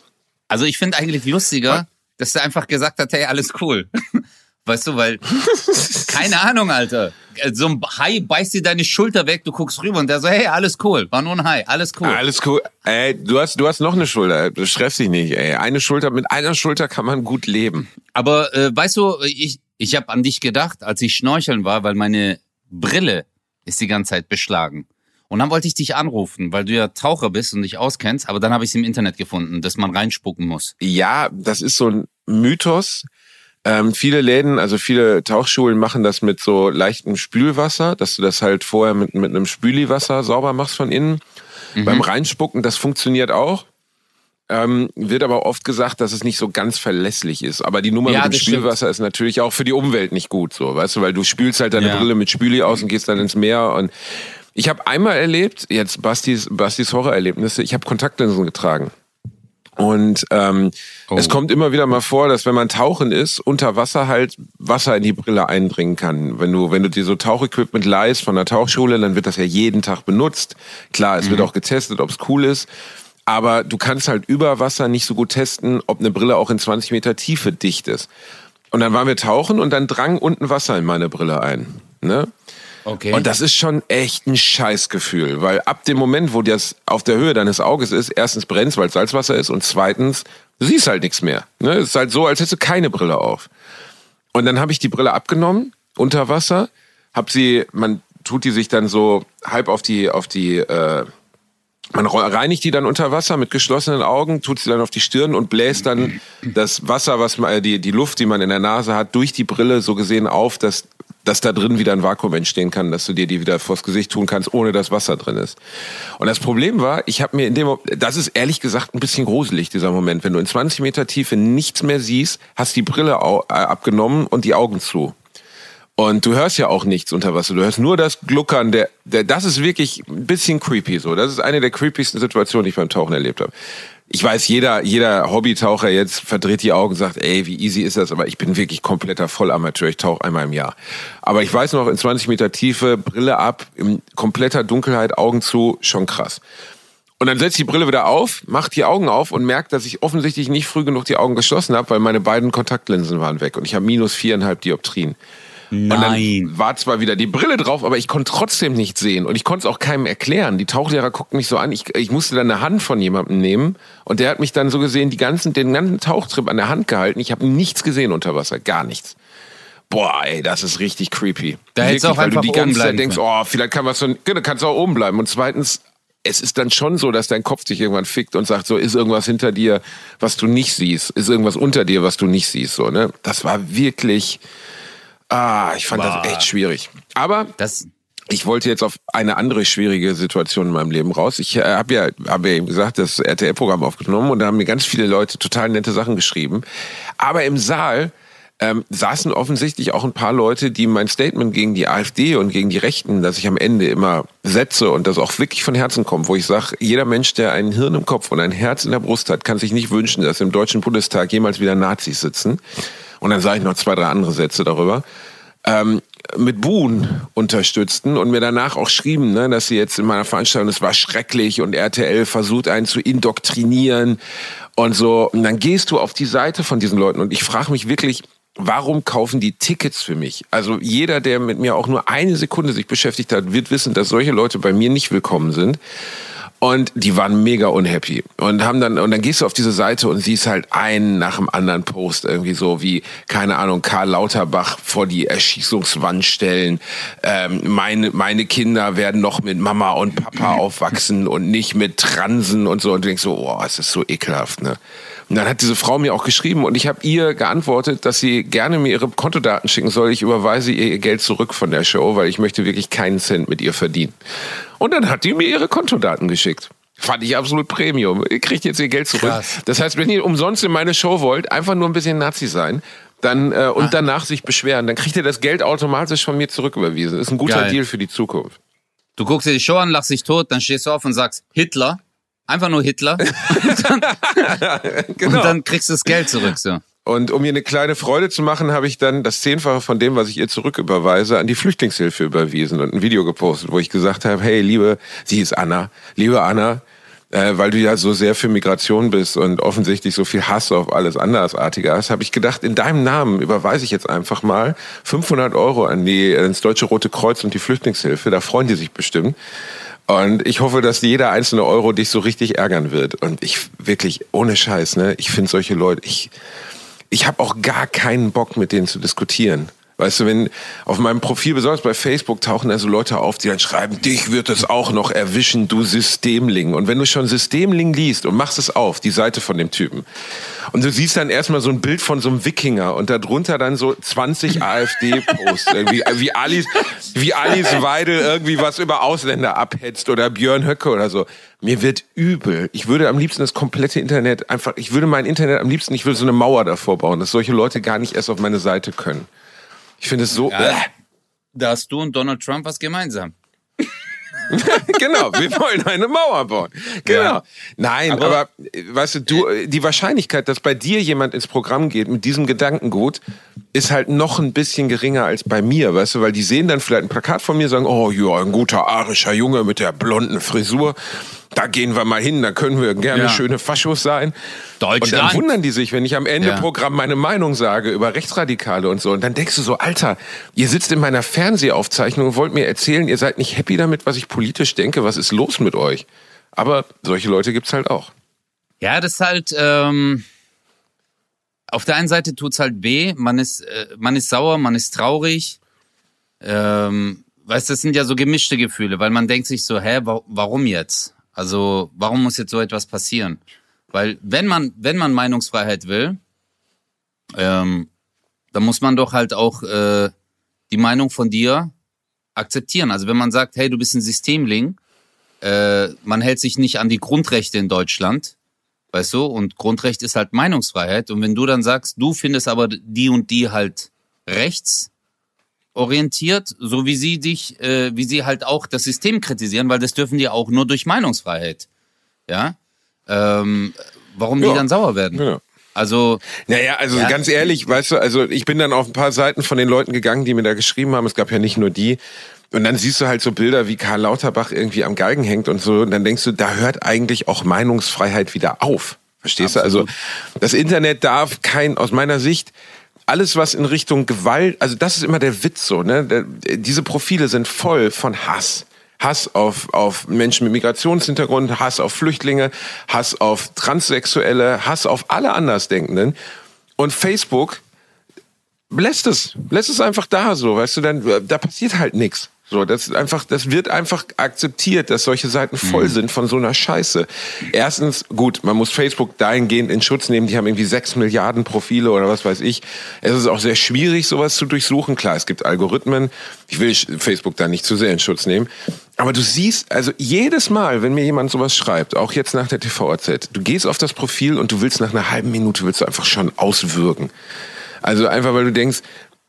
Also ich finde eigentlich lustiger, dass der einfach gesagt hat, hey, alles cool. [LAUGHS] Weißt du, weil, [LAUGHS] keine Ahnung, Alter. So ein Hai beißt dir deine Schulter weg, du guckst rüber und der so, hey, alles cool. War nur ein Hai, alles cool. Alles cool. Ey, du hast, du hast noch eine Schulter. Stress dich nicht, ey. Eine Schulter, mit einer Schulter kann man gut leben. Aber äh, weißt du, ich, ich habe an dich gedacht, als ich schnorcheln war, weil meine Brille ist die ganze Zeit beschlagen. Und dann wollte ich dich anrufen, weil du ja Taucher bist und dich auskennst, aber dann habe ich es im Internet gefunden, dass man reinspucken muss. Ja, das ist so ein Mythos. Ähm, viele Läden, also viele Tauchschulen machen das mit so leichtem Spülwasser, dass du das halt vorher mit, mit einem Spüliwasser sauber machst von innen. Mhm. Beim Reinspucken, das funktioniert auch. Ähm, wird aber oft gesagt, dass es nicht so ganz verlässlich ist. Aber die Nummer Ja, mit dem das stimmt. Spülwasser ist natürlich auch für die Umwelt nicht gut, so, weißt du, weil du spülst halt deine Ja. Brille mit Spüli aus und gehst dann ins Meer und ich habe einmal erlebt, jetzt Bastis, Bastis Horrorerlebnisse, ich habe Kontaktlinsen getragen. Und ähm, Oh. es kommt immer wieder mal vor, dass wenn man tauchen ist, unter Wasser halt Wasser in die Brille eindringen kann. Wenn du, wenn du dir so Tauchequipment leihst von der Tauchschule, dann wird das ja jeden Tag benutzt. Klar, es wird Mhm. auch getestet, ob es cool ist. Aber du kannst halt über Wasser nicht so gut testen, ob eine Brille auch in 20 Meter Tiefe dicht ist. Und dann waren wir tauchen und dann drang unten Wasser in meine Brille ein. Ne? Okay. Und das ist schon echt ein Scheißgefühl, weil ab dem Moment, wo das auf der Höhe deines Auges ist, erstens brennt weil es Salzwasser ist und zweitens, du siehst halt nichts mehr. Ne? Es ist halt so, als hättest du keine Brille auf. Und dann habe ich die Brille abgenommen, unter Wasser, hab sie, man tut die sich dann so halb auf die, auf die, äh, man reinigt die dann unter Wasser mit geschlossenen Augen, tut sie dann auf die Stirn und bläst dann das Wasser, was man, äh, die, die Luft, die man in der Nase hat, durch die Brille so gesehen auf, dass, dass da drin wieder ein Vakuum entstehen kann, dass du dir die wieder vors Gesicht tun kannst, ohne dass Wasser drin ist. Und das Problem war, ich habe mir in dem, Mo- das ist ehrlich gesagt ein bisschen gruselig, dieser Moment, wenn du in 20 Meter Tiefe nichts mehr siehst, hast die Brille äh, abgenommen und die Augen zu. Und du hörst ja auch nichts unter Wasser. Du hörst nur das Gluckern. Der, der, das ist wirklich ein bisschen creepy so. Das ist eine der creepiesten Situationen, die ich beim Tauchen erlebt habe. Ich weiß, jeder, jeder Hobbytaucher jetzt verdreht die Augen und sagt, ey, wie easy ist das? Aber ich bin wirklich kompletter Vollamateur. Ich tauche einmal im Jahr. Aber ich weiß noch, in 20 Meter Tiefe, Brille ab, in kompletter Dunkelheit, Augen zu, schon krass. Und dann setzt die Brille wieder auf, macht die Augen auf und merkt, dass ich offensichtlich nicht früh genug die Augen geschlossen habe, weil meine beiden Kontaktlinsen waren weg und ich habe minus viereinhalb Dioptrien. Nein. Und dann war zwar wieder die Brille drauf, aber ich konnte trotzdem nichts sehen und ich konnte es auch keinem erklären. Die Tauchlehrer guckten mich so an. Ich, ich musste dann eine Hand von jemandem nehmen und der hat mich dann so gesehen, die ganzen, den ganzen Tauchtrip an der Hand gehalten. Ich habe nichts gesehen unter Wasser, gar nichts. Boah, ey, das ist richtig creepy. Da du auch weil du die ganze Zeit denkst, oh, vielleicht kann was so, genau, kannst du auch oben bleiben. Und zweitens, es ist dann schon so, dass dein Kopf dich irgendwann fickt und sagt, so ist irgendwas hinter dir, was du nicht siehst, ist irgendwas unter dir, was du nicht siehst, so ne. Das war wirklich, ah, ich fand Boah. das echt schwierig. Aber Das, ich wollte jetzt auf eine andere schwierige Situation in meinem Leben raus. Ich äh, habe ja, hab ja eben gesagt, das RTL-Programm aufgenommen und da haben mir ganz viele Leute total nette Sachen geschrieben. Aber im Saal ähm, saßen offensichtlich auch ein paar Leute, die mein Statement gegen die AfD und gegen die Rechten, das ich am Ende immer setze und das auch wirklich von Herzen kommt, wo ich sage, jeder Mensch, der ein Hirn im Kopf und ein Herz in der Brust hat, kann sich nicht wünschen, dass im Deutschen Bundestag jemals wieder Nazis sitzen. Und dann sage ich noch zwei, drei andere Sätze darüber ähm, mit Buhn unterstützten und mir danach auch schrieben, ne, dass sie jetzt in meiner Veranstaltung, es war schrecklich und RTL versucht einen zu indoktrinieren und so. Und dann gehst du auf die Seite von diesen Leuten und ich frage mich wirklich, warum kaufen die Tickets für mich? Also jeder, der mit mir auch nur eine Sekunde sich beschäftigt hat, wird wissen, dass solche Leute bei mir nicht willkommen sind. Und die waren mega unhappy und haben dann und dann gehst du auf diese Seite und siehst halt einen nach dem anderen Post irgendwie so wie keine Ahnung Karl Lauterbach vor die Erschießungswand stellen. Ähm, meine meine Kinder werden noch mit Mama und Papa aufwachsen und nicht mit Transen und so und du denkst so, oh, es ist so ekelhaft, ne? Und dann hat diese Frau mir auch geschrieben und ich habe ihr geantwortet, dass sie gerne mir ihre Kontodaten schicken soll. Ich überweise ihr ihr Geld zurück von der Show, weil ich möchte wirklich keinen Cent mit ihr verdienen. Und dann hat die mir ihre Kontodaten geschickt. Fand ich absolut Premium. Ihr kriegt jetzt ihr Geld zurück. Krass. Das heißt, wenn ihr umsonst in meine Show wollt, einfach nur ein bisschen Nazi sein, dann äh, und danach sich beschweren, dann kriegt ihr das Geld automatisch von mir zurücküberwiesen. Ist ein guter Geil. Deal für die Zukunft. du guckst dir die Show an, lachst dich tot, dann stehst du auf und sagst Hitler. Einfach nur Hitler. [LAUGHS] [LAUGHS] und, dann, Genau. und dann kriegst du das Geld zurück. So. Und um ihr eine kleine Freude zu machen, habe ich dann das Zehnfache von dem, was ich ihr zurücküberweise, an die Flüchtlingshilfe überwiesen und ein Video gepostet, wo ich gesagt habe, hey, liebe, sie ist Anna, liebe Anna, äh, weil du ja so sehr für Migration bist und offensichtlich so viel Hass auf alles Andersartige hast, habe ich gedacht, in deinem Namen überweise ich jetzt einfach mal 500 Euro an die, ins Deutsche Rote Kreuz und die Flüchtlingshilfe. Da freuen die sich bestimmt. Und ich hoffe, dass jeder einzelne Euro dich so richtig ärgern wird. Und ich wirklich, ohne Scheiß, ne, ich finde solche Leute, ich, ich habe auch gar keinen Bock, mit denen zu diskutieren. Weißt du, wenn auf meinem Profil, besonders bei Facebook, tauchen da so Leute auf, die dann schreiben, dich wird es auch noch erwischen, du Systemling. Und wenn du schon Systemling liest und machst es auf, die Seite von dem Typen, und du siehst dann erstmal so ein Bild von so einem Wikinger und darunter dann so 20 AfD-Posts, irgendwie, wie Alice, wie Alice Weidel irgendwie was über Ausländer abhetzt oder Björn Höcke oder so. Mir wird übel. Ich würde am liebsten das komplette Internet einfach, ich würde mein Internet am liebsten, ich würde so eine Mauer davor bauen, dass solche Leute gar nicht erst auf meine Seite können. Ich finde es so, Ja. Da hast du und Donald Trump was gemeinsam. [LAUGHS] genau, wir wollen eine Mauer bauen. Genau. Ja. Nein, aber, Aber- äh, weißt du, du, äh, die Wahrscheinlichkeit, dass bei dir jemand ins Programm geht mit diesem Gedankengut, ist halt noch ein bisschen geringer als bei mir, weißt du, weil die sehen dann vielleicht ein Plakat von mir, sagen, oh ja, ein guter arischer Junge mit der blonden Frisur. Da gehen wir mal hin, da können wir gerne Ja. schöne Faschos sein. Und dann Deutschland. wundern die sich, wenn ich am Ende Ja. Programm meine Meinung sage über Rechtsradikale und so. Und dann denkst du so, Alter, ihr sitzt in meiner Fernsehaufzeichnung und wollt mir erzählen, ihr seid nicht happy damit, was ich politisch denke. Was ist los mit euch? Aber solche Leute gibt's halt auch. Ja, das ist halt, ähm, auf der einen Seite tut's halt weh, man ist, äh, man ist sauer, man ist traurig. Ähm, weißt das sind ja so gemischte Gefühle, weil man denkt sich so, hä, wa warum jetzt? Also, warum muss jetzt so etwas passieren? Weil wenn man, wenn man Meinungsfreiheit will, ähm, dann muss man doch halt auch äh, die Meinung von dir akzeptieren. Also wenn man sagt, hey, du bist ein Systemling, äh, man hält sich nicht an die Grundrechte in Deutschland, weißt du, und Grundrecht ist halt Meinungsfreiheit. Und wenn du dann sagst, du findest aber die und die halt rechts, orientiert, so wie sie dich, äh, wie sie halt auch das System kritisieren, weil das dürfen die auch nur durch Meinungsfreiheit. Ja. Ähm, warum Ja. die dann sauer werden? Ja. Also Naja, also Ja. ganz ehrlich, weißt du, also ich bin dann auf ein paar Seiten von den Leuten gegangen, die mir da geschrieben haben. Es gab ja nicht nur die. Und dann siehst du halt so Bilder, wie Karl Lauterbach irgendwie am Galgen hängt und so. Und dann denkst du, da hört eigentlich auch Meinungsfreiheit wieder auf. Verstehst du? Also das Internet darf kein, aus meiner Sicht, alles was in Richtung Gewalt, also das ist immer der Witz so, ne? Diese Profile sind voll von Hass. Hass auf, auf Menschen mit Migrationshintergrund, Hass auf Flüchtlinge, Hass auf Transsexuelle, Hass auf alle Andersdenkenden. Und Facebook lässt es, lässt es einfach da so, weißt du, dann äh, da passiert halt nichts. So, das ist einfach, das wird einfach akzeptiert, dass solche Seiten voll sind von so einer Scheiße. Erstens, gut, man muss Facebook dahingehend in Schutz nehmen, die haben irgendwie sechs Milliarden Profile oder was weiß ich. Es ist auch sehr schwierig, sowas zu durchsuchen. Klar, es gibt Algorithmen. Ich will Facebook da nicht zu sehr in Schutz nehmen. Aber du siehst, also jedes Mal, wenn mir jemand sowas schreibt, auch jetzt nach der TVAZ, du gehst auf das Profil und du willst nach einer halben Minute willst du einfach schon auswürgen. Also einfach, weil du denkst,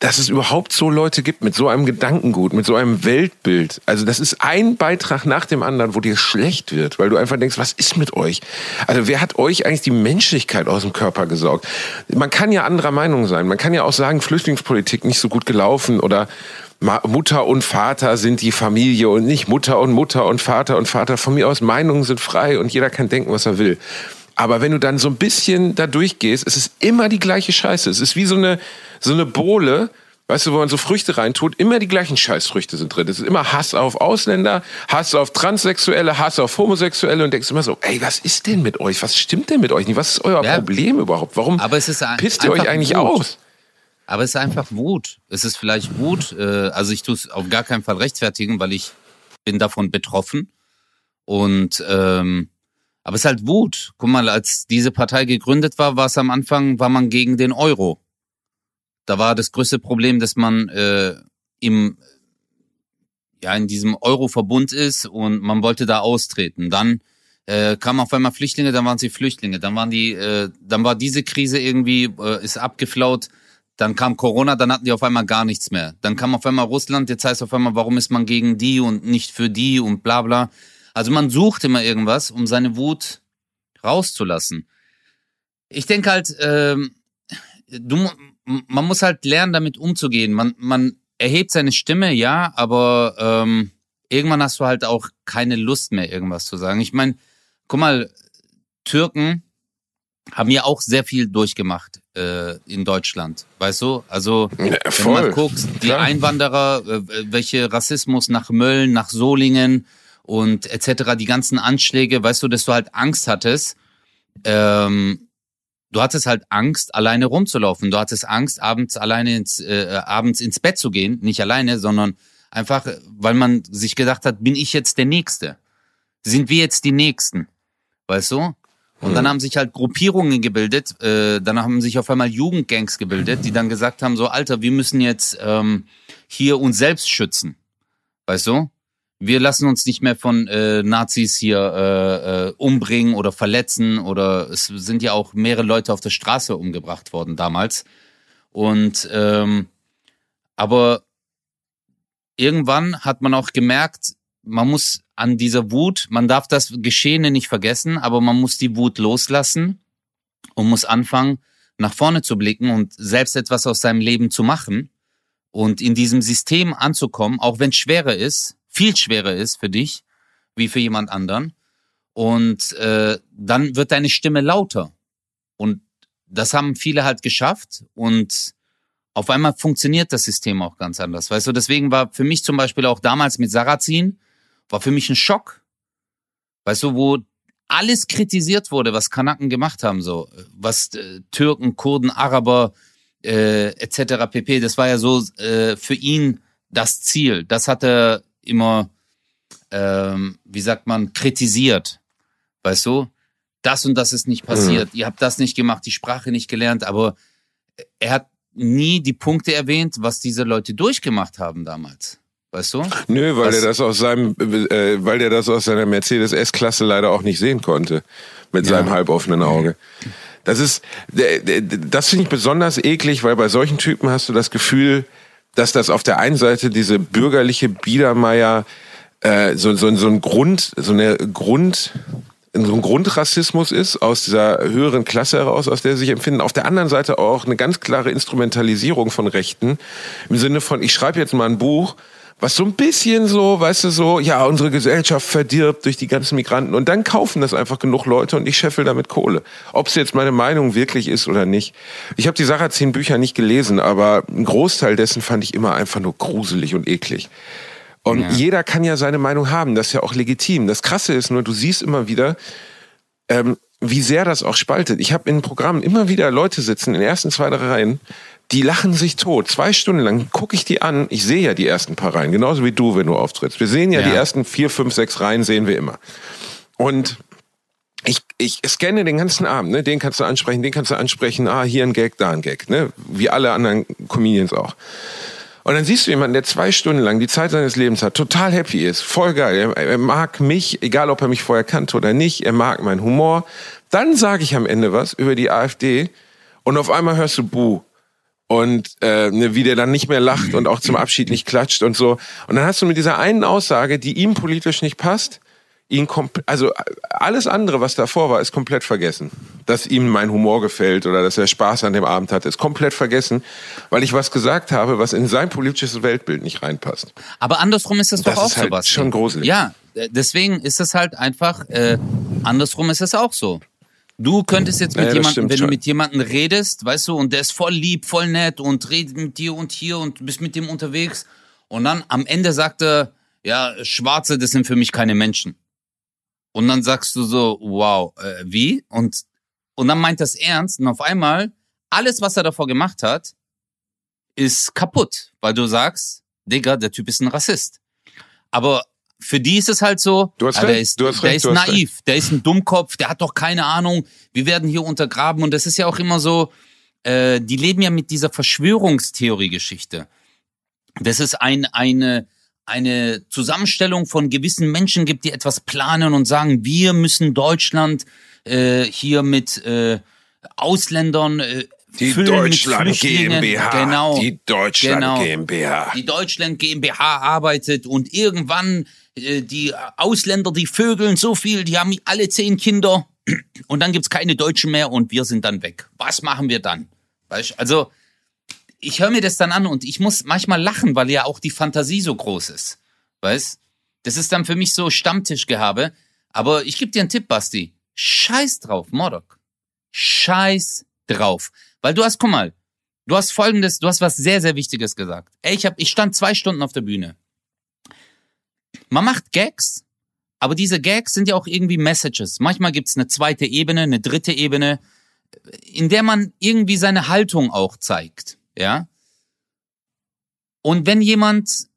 dass es überhaupt so Leute gibt mit so einem Gedankengut, mit so einem Weltbild. Also das ist ein Beitrag nach dem anderen, wo dir schlecht wird, weil du einfach denkst, was ist mit euch? Also wer hat euch eigentlich die Menschlichkeit aus dem Körper gesaugt? Man kann ja anderer Meinung sein. Man kann ja auch sagen, Flüchtlingspolitik nicht so gut gelaufen oder Mutter und Vater sind die Familie und nicht Mutter und Mutter und Vater und Vater. Von mir aus Meinungen sind frei und jeder kann denken, was er will. Aber wenn du dann so ein bisschen da durchgehst, es ist immer die gleiche Scheiße. Es ist wie so eine, so eine Bohle, weißt du, wo man so Früchte reintut, immer die gleichen Scheißfrüchte sind drin. Es ist immer Hass auf Ausländer, Hass auf Transsexuelle, Hass auf Homosexuelle und denkst immer so, ey, was ist denn mit euch? Was stimmt denn mit euch nicht? Was ist euer Ja. Problem überhaupt? Warum Aber es ist ein- pisst ihr euch eigentlich Wut. aus? Aber es ist einfach Wut. Es ist vielleicht Wut. Äh, also ich tue es auf gar keinen Fall rechtfertigen, weil ich bin davon betroffen. Und ähm, aber es ist halt Wut. Guck mal, als diese Partei gegründet war, war es am Anfang, war man gegen den Euro. Da war das größte Problem, dass man äh, im ja in diesem Euro-Verbund ist und man wollte da austreten. Dann äh, kamen auf einmal Flüchtlinge, dann waren sie Flüchtlinge, dann waren die, äh, dann war diese Krise irgendwie äh, ist abgeflaut. Dann kam Corona, dann hatten die auf einmal gar nichts mehr. Dann kam auf einmal Russland, jetzt heißt auf einmal, warum ist man gegen die und nicht für die und bla bla. Also man sucht immer irgendwas, um seine Wut rauszulassen. Ich denke halt, ähm, du, man muss halt lernen, damit umzugehen. Man, man erhebt seine Stimme, ja, aber ähm, irgendwann hast du halt auch keine Lust mehr, irgendwas zu sagen. Ich meine, guck mal, Türken haben ja auch sehr viel durchgemacht äh, in Deutschland, weißt du? Also Ja, wenn du mal guckst, die Klar. Einwanderer, äh, welche Rassismus nach Mölln, nach Solingen und etc., die ganzen Anschläge, weißt du, dass du halt Angst hattest, ähm, du hattest halt Angst, alleine rumzulaufen. Du hattest Angst, abends alleine ins, äh, abends ins Bett zu gehen. Nicht alleine, sondern einfach, weil man sich gedacht hat, bin ich jetzt der Nächste? Sind wir jetzt die Nächsten? Weißt du? Und dann haben sich halt Gruppierungen gebildet, äh, dann haben sich auf einmal Jugendgangs gebildet, die dann gesagt haben, so Alter, wir müssen jetzt ähm, hier uns selbst schützen. Weißt du? Wir lassen uns nicht mehr von äh, Nazis hier äh, äh, umbringen oder verletzen oder es sind ja auch mehrere Leute auf der Straße umgebracht worden damals. Und ähm, aber irgendwann hat man auch gemerkt, man muss an dieser Wut, man darf das Geschehene nicht vergessen, aber man muss die Wut loslassen und muss anfangen, nach vorne zu blicken und selbst etwas aus seinem Leben zu machen und in diesem System anzukommen, auch wenn es schwerer ist, viel schwerer ist für dich wie für jemand anderen. Und äh, dann wird deine Stimme lauter. Und das haben viele halt geschafft und auf einmal funktioniert das System auch ganz anders. Weißt du, deswegen war für mich zum Beispiel auch damals mit Sarrazin, war für mich ein Schock. Weißt du, wo alles kritisiert wurde, was Kanaken gemacht haben, so was äh, Türken, Kurden, Araber äh, etc. pp. Das war ja so äh, für ihn das Ziel. Das hat er immer, ähm, wie sagt man, kritisiert. Weißt du, das und das ist nicht passiert. Ihr habt das nicht gemacht, die Sprache nicht gelernt, aber er hat nie die Punkte erwähnt, was diese Leute durchgemacht haben damals. Weißt du? Nö, weil Was- der das aus seinem, äh, weil der das aus seiner Mercedes S-Klasse leider auch nicht sehen konnte mit seinem halboffenen Auge. Das ist, das finde ich besonders eklig, weil bei solchen Typen hast du das Gefühl, dass das auf der einen Seite diese bürgerliche Biedermeier äh, so, so, so ein Grund, so eine Grund, so ein Grundrassismus ist, aus dieser höheren Klasse heraus, aus der sie sich empfinden. Auf der anderen Seite auch eine ganz klare Instrumentalisierung von Rechten im Sinne von, ich schreibe jetzt mal ein Buch, was so ein bisschen so, weißt du, so, ja, unsere Gesellschaft verdirbt durch die ganzen Migranten und dann kaufen das einfach genug Leute und ich scheffel damit Kohle. Ob es jetzt meine Meinung wirklich ist oder nicht. Ich habe die Sarrazin Bücher nicht gelesen, aber ein Großteil dessen fand ich immer einfach nur gruselig und eklig. Und ja. jeder kann ja seine Meinung haben, das ist ja auch legitim. Das Krasse ist nur, du siehst immer wieder, ähm, wie sehr das auch spaltet. Ich habe in Programmen immer wieder Leute sitzen in den ersten zwei, drei Reihen, die lachen sich tot. Zwei Stunden lang gucke ich die an. Ich sehe ja die ersten paar Reihen, genauso wie du, wenn du auftrittst. Wir sehen ja, ja. die ersten vier, fünf, sechs Reihen sehen wir immer. Und ich, ich scanne den ganzen Abend, ne? Den kannst du ansprechen, den kannst du ansprechen. Ah, hier ein Gag, da ein Gag, ne? Wie alle anderen Comedians auch. Und dann siehst du jemanden, der zwei Stunden lang die Zeit seines Lebens hat, total happy ist, voll geil. Er, er mag mich, egal ob er mich vorher kannte oder nicht. Er mag meinen Humor. Dann sage ich am Ende was über die AfD und auf einmal hörst du Buh. Und äh, ne, wie der dann nicht mehr lacht und auch zum Abschied nicht klatscht und so. Und dann hast du mit dieser einen Aussage, die ihm politisch nicht passt, ihn also alles andere, was davor war, ist komplett vergessen. Dass ihm mein Humor gefällt oder dass er Spaß an dem Abend hat, ist komplett vergessen, weil ich was gesagt habe, was in sein politisches Weltbild nicht reinpasst. Aber andersrum ist das, das doch auch ist halt so was. Schon gruselig. Ja, äh, deswegen ist es halt einfach äh, andersrum ist es auch so. Du könntest jetzt mit ja, jemandem, wenn schon. du mit jemandem redest, weißt du, und der ist voll lieb, voll nett und redet mit dir und hier und bist mit dem unterwegs und dann am Ende sagt er, ja, Schwarze, das sind für mich keine Menschen. Und dann sagst du so, wow, äh, wie? Und, und dann meint das ernst und auf einmal, alles, was er davor gemacht hat, ist kaputt, weil du sagst, Digga, der Typ ist ein Rassist. Aber für die ist es halt so, du hast recht, der ist, du hast der recht, ist naiv, recht. der ist ein Dummkopf, der hat doch keine Ahnung, wir werden hier untergraben. Und das ist ja auch immer so, äh, die leben ja mit dieser Verschwörungstheorie-Geschichte. Das ist ein, eine, eine Zusammenstellung von gewissen Menschen gibt, die etwas planen und sagen, wir müssen Deutschland äh, hier mit äh, Ausländern äh, die Deutschland GmbH. Genau. Die Deutschland genau. GmbH. Die Deutschland GmbH arbeitet und irgendwann äh, die Ausländer, die vögeln so viel, die haben alle zehn Kinder [CLEARS THROAT] und dann gibt's keine Deutschen mehr und wir sind dann weg. Was machen wir dann? Weißt, also ich höre mir das dann an und ich muss manchmal lachen, weil ja auch die Fantasie so groß ist. Weißt? Das ist dann für mich so Stammtischgehabe. Aber ich gebe dir einen Tipp, Basti. Scheiß drauf, Modok. Scheiß drauf. Weil du hast, guck mal, du hast folgendes, du hast was sehr, sehr Wichtiges gesagt. Ey, ich, hab, ich stand zwei Stunden auf der Bühne. Man macht Gags, aber diese Gags sind ja auch irgendwie Messages. Manchmal gibt's eine zweite Ebene, eine dritte Ebene, in der man irgendwie seine Haltung auch zeigt ja. Und wenn jemand,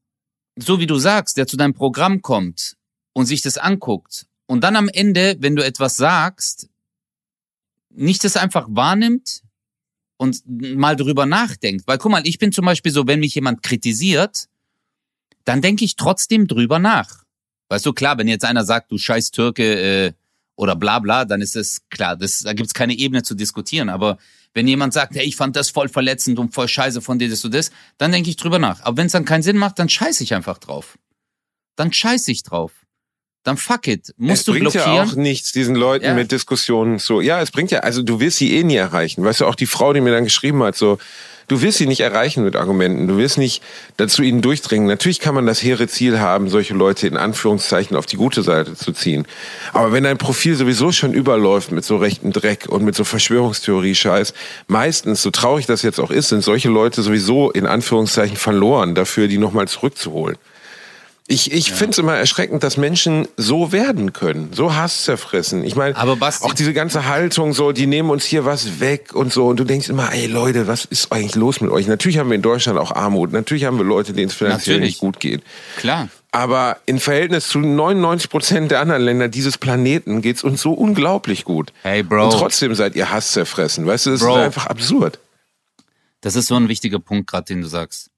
so wie du sagst, der zu deinem Programm kommt und sich das anguckt und dann am Ende, wenn du etwas sagst, nicht das einfach wahrnimmt und mal drüber nachdenkt. Weil guck mal, ich bin zum Beispiel so, wenn mich jemand kritisiert, dann denke ich trotzdem drüber nach. Weißt du, klar, wenn jetzt einer sagt, du scheiß Türke äh, oder bla bla, dann ist es klar, das, da gibt's keine Ebene zu diskutieren. Aber wenn jemand sagt, hey, ich fand das voll verletzend und voll scheiße von dir, dass du das, dann denke ich drüber nach. Aber wenn es dann keinen Sinn macht, dann scheiße ich einfach drauf. Dann scheiße ich drauf. Dann fuck it. Musst es du bringt blockieren. ja auch nichts, diesen Leuten Ja. mit Diskussionen so. Ja, es bringt ja, also du wirst sie eh nie erreichen. Weißt du, auch die Frau, die mir dann geschrieben hat, so, du wirst sie nicht erreichen mit Argumenten. Du wirst nicht dazu ihnen durchdringen. Natürlich kann man das hehre Ziel haben, solche Leute in Anführungszeichen auf die gute Seite zu ziehen. Aber wenn dein Profil sowieso schon überläuft mit so rechten Dreck und mit so Verschwörungstheorie-Scheiß, meistens, so traurig das jetzt auch ist, sind solche Leute sowieso in Anführungszeichen verloren dafür, die nochmal zurückzuholen. Ich, ich finde es immer erschreckend, dass Menschen so werden können, so hasszerfressen. Ich meine, auch diese ganze Haltung, so, die nehmen uns hier was weg und so. Und du denkst immer, ey Leute, was ist eigentlich los mit euch? Natürlich haben wir in Deutschland auch Armut. Natürlich haben wir Leute, denen es finanziell Natürlich. nicht gut geht. Klar. Aber im Verhältnis zu 99 Prozent der anderen Länder dieses Planeten geht's uns so unglaublich gut. Hey, Bro. Und trotzdem seid ihr hasszerfressen. Weißt du, das Bro. ist einfach absurd. Das ist so ein wichtiger Punkt gerade, den du sagst.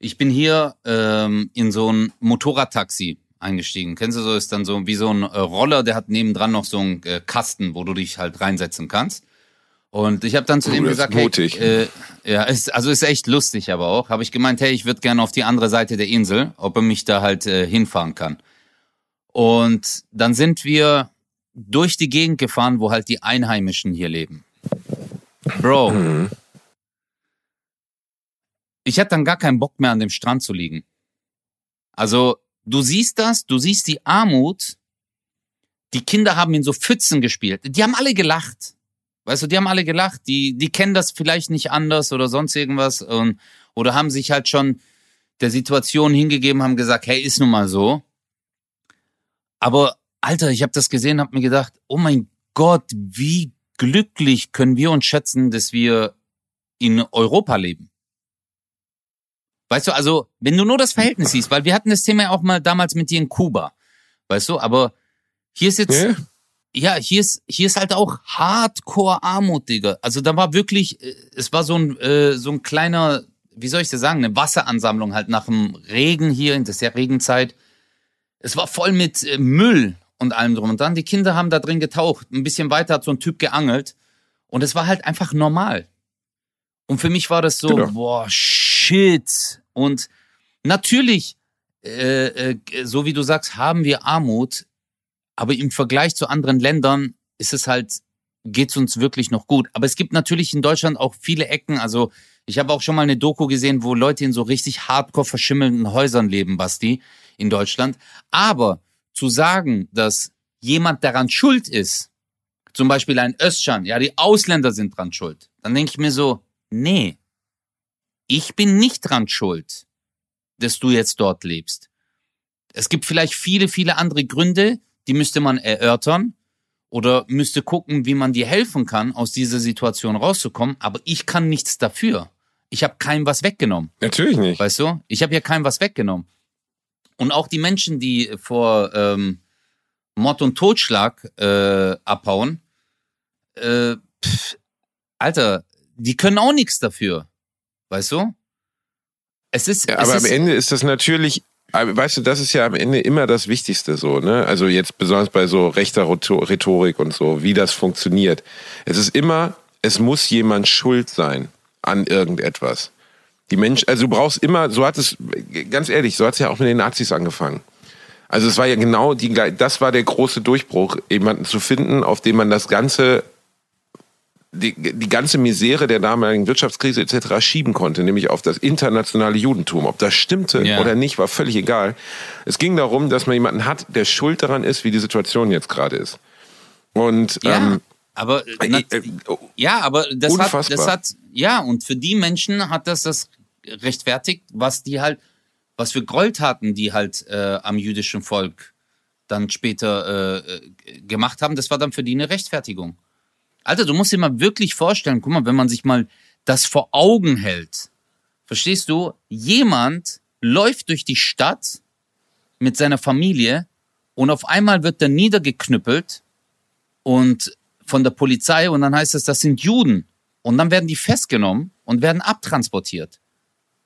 Ich bin hier ähm, in so ein Motorradtaxi eingestiegen. Kennst du so, ist dann so wie so ein äh, Roller, der hat nebendran noch so einen äh, Kasten, wo du dich halt reinsetzen kannst. Und ich habe dann zu Oh, ist gesagt, mutig. hey, äh, ja, ist, also ist echt lustig, aber auch habe ich gemeint, hey, ich würde gerne auf die andere Seite der Insel, ob er mich da halt äh, hinfahren kann. Und dann sind wir durch die Gegend gefahren, wo halt die Einheimischen hier leben. Bro, Mhm. Ich hatte dann gar keinen Bock mehr an dem Strand zu liegen. Also, du siehst das, du siehst die Armut. Die Kinder haben in so Pfützen gespielt. Die haben alle gelacht. Weißt du, die haben alle gelacht. Die, die kennen das vielleicht nicht anders oder sonst irgendwas. Und, oder haben sich halt schon der Situation hingegeben, haben gesagt, hey, ist nun mal so. Aber, Alter, ich habe das gesehen, habe mir gedacht, oh mein Gott, wie glücklich können wir uns schätzen, dass wir in Europa leben. Weißt du, also, wenn du nur das Verhältnis siehst, weil wir hatten das Thema ja auch mal damals mit dir in Kuba. Weißt du, aber hier ist jetzt, Ja? ja, hier ist, hier ist halt auch Hardcore Armut, Digga. Also da war wirklich, äh, es war so ein, äh, so ein kleiner, wie soll ich das sagen, eine Wasseransammlung halt nach dem Regen hier, das ist ja Regenzeit. Es war voll mit äh, Müll und allem drum und dran. Die Kinder haben da drin getaucht. Ein bisschen weiter hat so ein Typ geangelt. Und es war halt einfach normal. Und für mich war das so, Genau. boah, shit. Und natürlich, äh, äh, so wie du sagst, haben wir Armut, aber im Vergleich zu anderen Ländern ist es halt, geht's uns wirklich noch gut. Aber es gibt natürlich in Deutschland auch viele Ecken. Also ich habe auch schon mal eine Doku gesehen, wo Leute in so richtig hardcore verschimmelnden Häusern leben, Basti, in Deutschland. Aber zu sagen, dass jemand daran schuld ist, zum Beispiel ein Özcan, ja, die Ausländer sind dran schuld, dann denke ich mir so, nee, ich bin nicht dran schuld, dass du jetzt dort lebst. Es gibt vielleicht viele, viele andere Gründe, die müsste man erörtern oder müsste gucken, wie man dir helfen kann, aus dieser Situation rauszukommen. Aber ich kann nichts dafür. Ich habe keinem was weggenommen. Natürlich nicht. Weißt du? Ich habe ja keinem was weggenommen. Und auch die Menschen, die vor ähm, Mord und Totschlag äh, abhauen, äh, pff, Alter, die können auch nichts dafür. Weißt du? Es ist. Ja, es aber am ist, Ende ist das natürlich, aber weißt du, das ist ja am Ende immer das Wichtigste so, ne? Also jetzt besonders bei so rechter Rheto- Rhetorik und so, wie das funktioniert. Es ist immer, es muss jemand schuld sein an irgendetwas. Die Mensch, also du brauchst immer, so hat es, ganz ehrlich, so hat es ja auch mit den Nazis angefangen. Also es war ja genau die, das war der große Durchbruch, jemanden zu finden, auf den man das ganze die, die ganze Misere der damaligen Wirtschaftskrise etc. schieben konnte, nämlich auf das internationale Judentum. Ob das stimmte Ja. oder nicht, war völlig egal. Es ging darum, dass man jemanden hat, der schuld daran ist, wie die Situation jetzt gerade ist. Und ja, ähm, aber na, äh, äh, Ja, aber das hat, Unfassbar. das hat, ja, und für die Menschen hat das das rechtfertigt, was die halt, was für Gräueltaten die halt äh, am jüdischen Volk dann später äh, äh, gemacht haben, das war dann für die eine Rechtfertigung. Alter, du musst dir mal wirklich vorstellen, guck mal, wenn man sich mal das vor Augen hält, verstehst du, jemand läuft durch die Stadt mit seiner Familie und auf einmal wird er niedergeknüppelt und von der Polizei und dann heißt es, das sind Juden. Und dann werden die festgenommen und werden abtransportiert.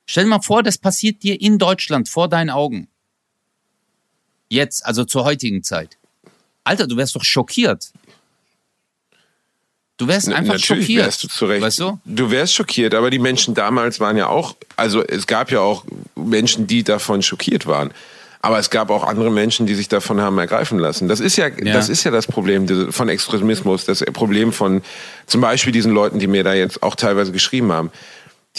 Stell dir mal vor, das passiert dir in Deutschland vor deinen Augen. Jetzt, also zur heutigen Zeit. Alter, du wärst doch schockiert. Du wärst einfach Natürlich schockiert. wärst du zurecht. Weißt du? Du wärst schockiert, aber die Menschen damals waren ja auch, also es gab ja auch Menschen, die davon schockiert waren. Aber es gab auch andere Menschen, die sich davon haben ergreifen lassen. Das ist ja, das ist ja das Problem von Extremismus, das Problem von zum Beispiel diesen Leuten, die mir da jetzt auch teilweise geschrieben haben.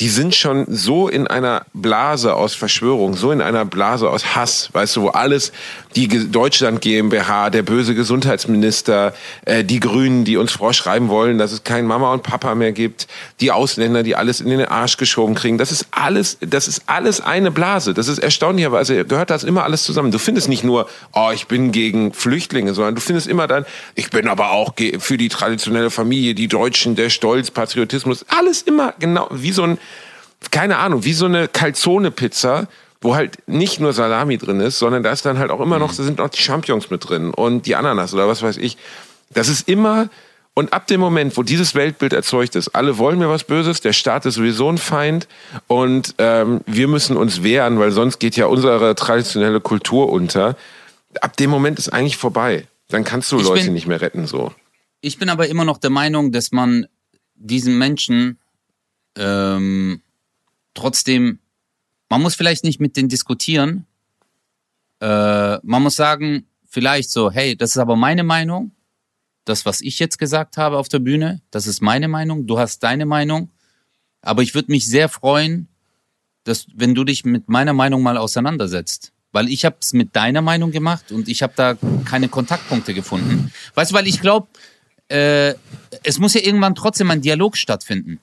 Die sind schon so in einer Blase aus Verschwörung, so in einer Blase aus Hass, weißt du, wo alles, die Deutschland GmbH, der böse Gesundheitsminister, äh, die Grünen, die uns vorschreiben wollen, dass es kein Mama und Papa mehr gibt, die Ausländer, die alles in den Arsch geschoben kriegen, das ist alles, das ist alles eine Blase. Das ist erstaunlicherweise, gehört das immer alles zusammen. Du findest nicht nur, oh, ich bin gegen Flüchtlinge, sondern du findest immer dann, ich bin aber auch für die traditionelle Familie, die Deutschen, der Stolz, Patriotismus, alles immer genau wie so ein, keine Ahnung, wie so eine Calzone-Pizza, wo halt nicht nur Salami drin ist, sondern da ist dann halt auch immer noch, da sind noch die Champignons mit drin und die Ananas oder was weiß ich. Das ist immer, und ab dem Moment, wo dieses Weltbild erzeugt ist, alle wollen mir was Böses, der Staat ist sowieso ein Feind und ähm, wir müssen uns wehren, weil sonst geht ja unsere traditionelle Kultur unter. Ab dem Moment ist eigentlich vorbei. Dann kannst du Ich Leute bin- nicht mehr retten, so. Ich bin aber immer noch der Meinung, dass man diesen Menschen ähm, trotzdem, man muss vielleicht nicht mit denen diskutieren. Äh, man muss sagen, vielleicht so, hey, das ist aber meine Meinung. Das, was ich jetzt gesagt habe auf der Bühne, das ist meine Meinung. Du hast deine Meinung. Aber ich würde mich sehr freuen, dass, wenn du dich mit meiner Meinung mal auseinandersetzt. Weil ich habe es mit deiner Meinung gemacht und ich habe da keine Kontaktpunkte gefunden. Weißt du, weil ich glaube, äh, es muss ja irgendwann trotzdem ein Dialog stattfinden.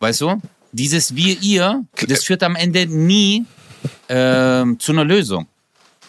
Weißt du? Dieses Wir, ihr, das führt am Ende nie äh, zu einer Lösung.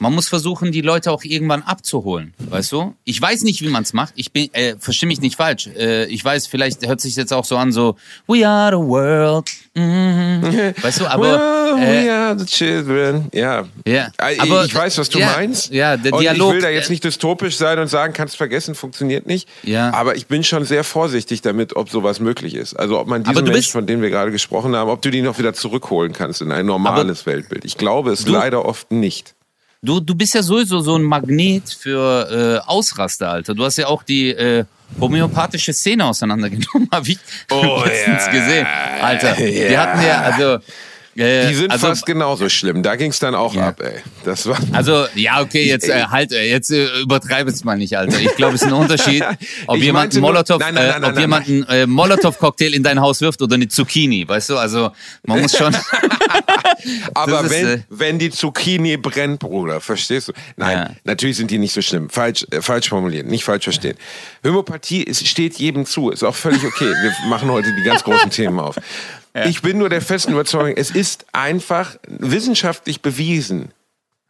Man muss versuchen, die Leute auch irgendwann abzuholen, weißt du? Ich weiß nicht, wie man es macht. Ich bin, äh, verstehe mich nicht falsch. Äh, ich weiß, vielleicht hört sich jetzt auch so an, so We are the world. Mhm. Weißt du, aber [LAUGHS] äh, we are the children. Ja. Ja, Äh, aber- ich weiß, was du ja, meinst. ja, der und Dialog, Ich will da jetzt äh, nicht dystopisch sein und sagen, kannst vergessen, funktioniert nicht. Ja. Aber ich bin schon sehr vorsichtig damit, ob sowas möglich ist. Also ob man diese Aber du Menschen, von denen wir gerade gesprochen haben, ob du die noch wieder zurückholen kannst in ein normales Weltbild. Ich glaube es leider oft nicht. Du, du bist ja sowieso so ein Magnet für äh, Ausraster, Alter. Du hast ja auch die äh, homöopathische Szene auseinandergenommen, [LAUGHS] hab ich Oh, letztens ja. gesehen. Alter, die Ja. hatten ja, also. Äh, Die sind also, fast genauso schlimm. Da ging es dann auch Ja. ab, ey. Das war. [LAUGHS] Also, ja, okay, jetzt äh, halt, äh, jetzt äh, übertreibe es mal nicht, Alter. Ich glaube, es ist ein Unterschied, [LAUGHS] ob Ich jemand einen äh, Molotow-Cocktail in dein Haus wirft oder eine Zucchini, weißt du? Also, man muss schon. [LAUGHS] Aber ist, wenn, äh, wenn die Zucchini brennt, Bruder, verstehst du? Nein, Ja. natürlich sind die nicht so schlimm. Falsch, äh, falsch formuliert, nicht falsch verstehen. Homöopathie ist, steht jedem zu, ist auch völlig okay. Wir machen heute die ganz großen Themen auf. Ich bin nur der festen Überzeugung, es ist einfach wissenschaftlich bewiesen,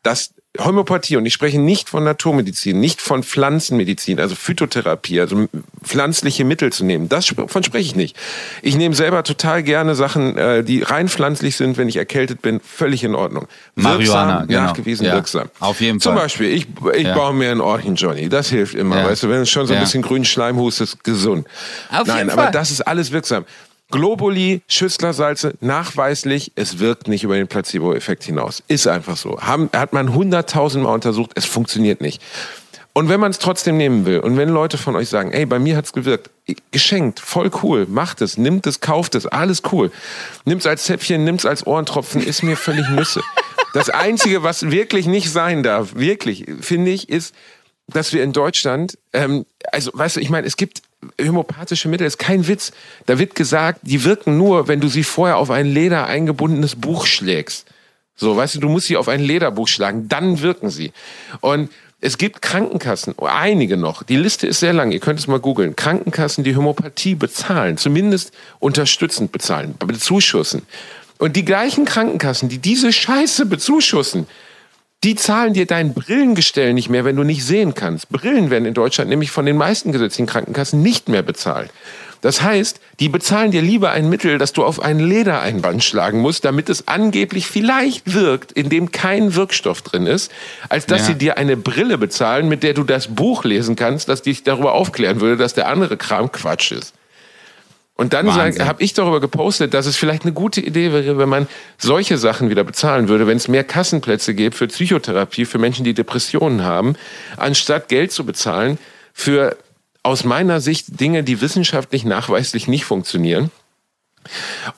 dass Homöopathie, und ich spreche nicht von Naturmedizin, nicht von Pflanzenmedizin, also Phytotherapie, also pflanzliche Mittel zu nehmen, das, davon spreche ich nicht. Ich nehme selber total gerne Sachen, äh, die rein pflanzlich sind, wenn ich erkältet bin, völlig in Ordnung. Marihuana, wirksam, genau. nachgewiesen Ja, wirksam. auf jeden Zum Fall. Beispiel, ich, ich Ja. baue mir ein Orchen Johnny, das hilft immer, Ja. weißt du, wenn es schon so ein bisschen grünen Schleim hustest, gesund. Auf Nein, jeden aber Fall. das ist alles wirksam. Globuli, Schüsslersalze, nachweislich, es wirkt nicht über den Placebo-Effekt hinaus. Ist einfach so. Haben, hat man hunderttausendmal untersucht, es funktioniert nicht. Und wenn man es trotzdem nehmen will und wenn Leute von euch sagen, ey, bei mir hat's gewirkt, geschenkt, voll cool, macht es, nimmt es, kauft es, alles cool. Nimmt's als Zäpfchen, nimmt's als Ohrentropfen, ist mir völlig Nüsse. Das Einzige, was wirklich nicht sein darf, wirklich, finde ich, ist, dass wir in Deutschland, ähm, also weißt du, ich meine, es gibt homöopathische Mittel, ist kein Witz. Da wird gesagt, die wirken nur, wenn du sie vorher auf ein Leder eingebundenes Buch schlägst. So, weißt du, du musst sie auf ein Lederbuch schlagen, dann wirken sie. Und es gibt Krankenkassen, einige noch, die Liste ist sehr lang, ihr könnt es mal googeln, Krankenkassen, die Homöopathie bezahlen, zumindest unterstützend bezahlen, bezuschussen. Und die gleichen Krankenkassen, die diese Scheiße bezuschussen, die zahlen dir dein Brillengestell nicht mehr, wenn du nicht sehen kannst. Brillen werden in Deutschland nämlich von den meisten gesetzlichen Krankenkassen nicht mehr bezahlt. Das heißt, die bezahlen dir lieber ein Mittel, das du auf ein Ledereinband schlagen musst, damit es angeblich vielleicht wirkt, in dem kein Wirkstoff drin ist, als dass Ja. sie dir eine Brille bezahlen, mit der du das Buch lesen kannst, das dich darüber aufklären würde, dass der andere Kram Quatsch ist. Und dann habe ich darüber gepostet, dass es vielleicht eine gute Idee wäre, wenn man solche Sachen wieder bezahlen würde, wenn es mehr Kassenplätze gäbe für Psychotherapie für Menschen, die Depressionen haben, anstatt Geld zu bezahlen für aus meiner Sicht Dinge, die wissenschaftlich nachweislich nicht funktionieren.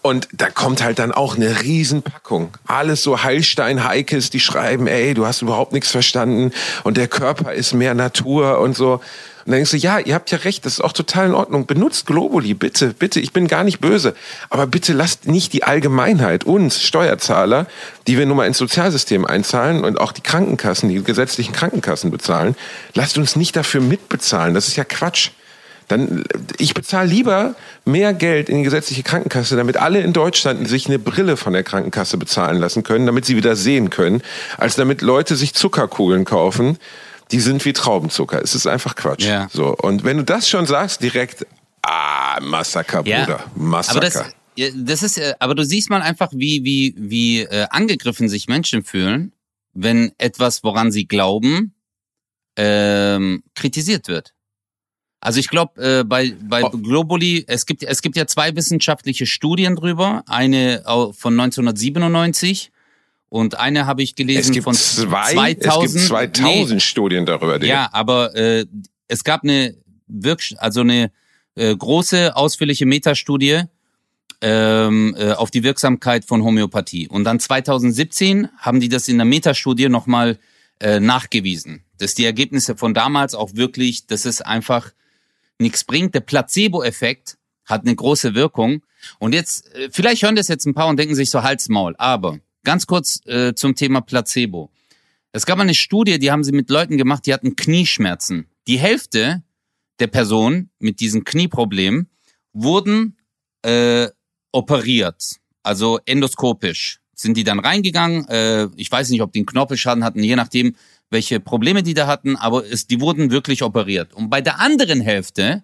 Und da kommt halt dann auch eine Riesenpackung. Alles so Heilstein-Heikes, die schreiben, ey, du hast überhaupt nichts verstanden und der Körper ist mehr Natur und so. Und dann denkst du, ja, ihr habt ja recht, das ist auch total in Ordnung. Benutzt Globuli, bitte, bitte, ich bin gar nicht böse. Aber bitte lasst nicht die Allgemeinheit, uns Steuerzahler, die wir nun mal ins Sozialsystem einzahlen und auch die Krankenkassen, die gesetzlichen Krankenkassen bezahlen, lasst uns nicht dafür mitbezahlen. Das ist ja Quatsch. Dann, ich bezahle lieber mehr Geld in die gesetzliche Krankenkasse, damit alle in Deutschland sich eine Brille von der Krankenkasse bezahlen lassen können, damit sie wieder sehen können, als damit Leute sich Zuckerkugeln kaufen, die sind wie Traubenzucker. Es ist einfach Quatsch. Ja. So. Und wenn du das schon sagst, direkt, ah, Massaker, Bruder. Massaker. Aber das, ja, das ist, äh, aber du siehst mal einfach, wie, wie, wie äh, angegriffen sich Menschen fühlen, wenn etwas, woran sie glauben, ähm, kritisiert wird. Also ich glaube, äh, bei, bei Oh. Globuli, es gibt, es gibt ja zwei wissenschaftliche Studien drüber. Eine von 1997 und eine habe ich gelesen es gibt von zwei, 2000. es gibt 2000 Studien darüber. Digga. Ja, aber äh, es gab eine Wirk also eine äh, große, ausführliche Metastudie ähm, äh, auf die Wirksamkeit von Homöopathie. Und dann 2017 haben die das in der Metastudie nochmal äh, nachgewiesen, dass die Ergebnisse von damals auch wirklich, dass es einfach nichts bringt. Der Placebo-Effekt hat eine große Wirkung. Und jetzt, äh, vielleicht hören das jetzt ein paar und denken sich so Halsmaul, aber ganz kurz äh, zum Thema Placebo. Es gab eine Studie, die haben sie mit Leuten gemacht, die hatten Knieschmerzen. Die Hälfte der Personen mit diesen Knieproblemen wurden äh, operiert, also endoskopisch. Sind die dann reingegangen? Äh, ich weiß nicht, ob die einen Knorpelschaden hatten, je nachdem, welche Probleme die da hatten, aber es, die wurden wirklich operiert. Und bei der anderen Hälfte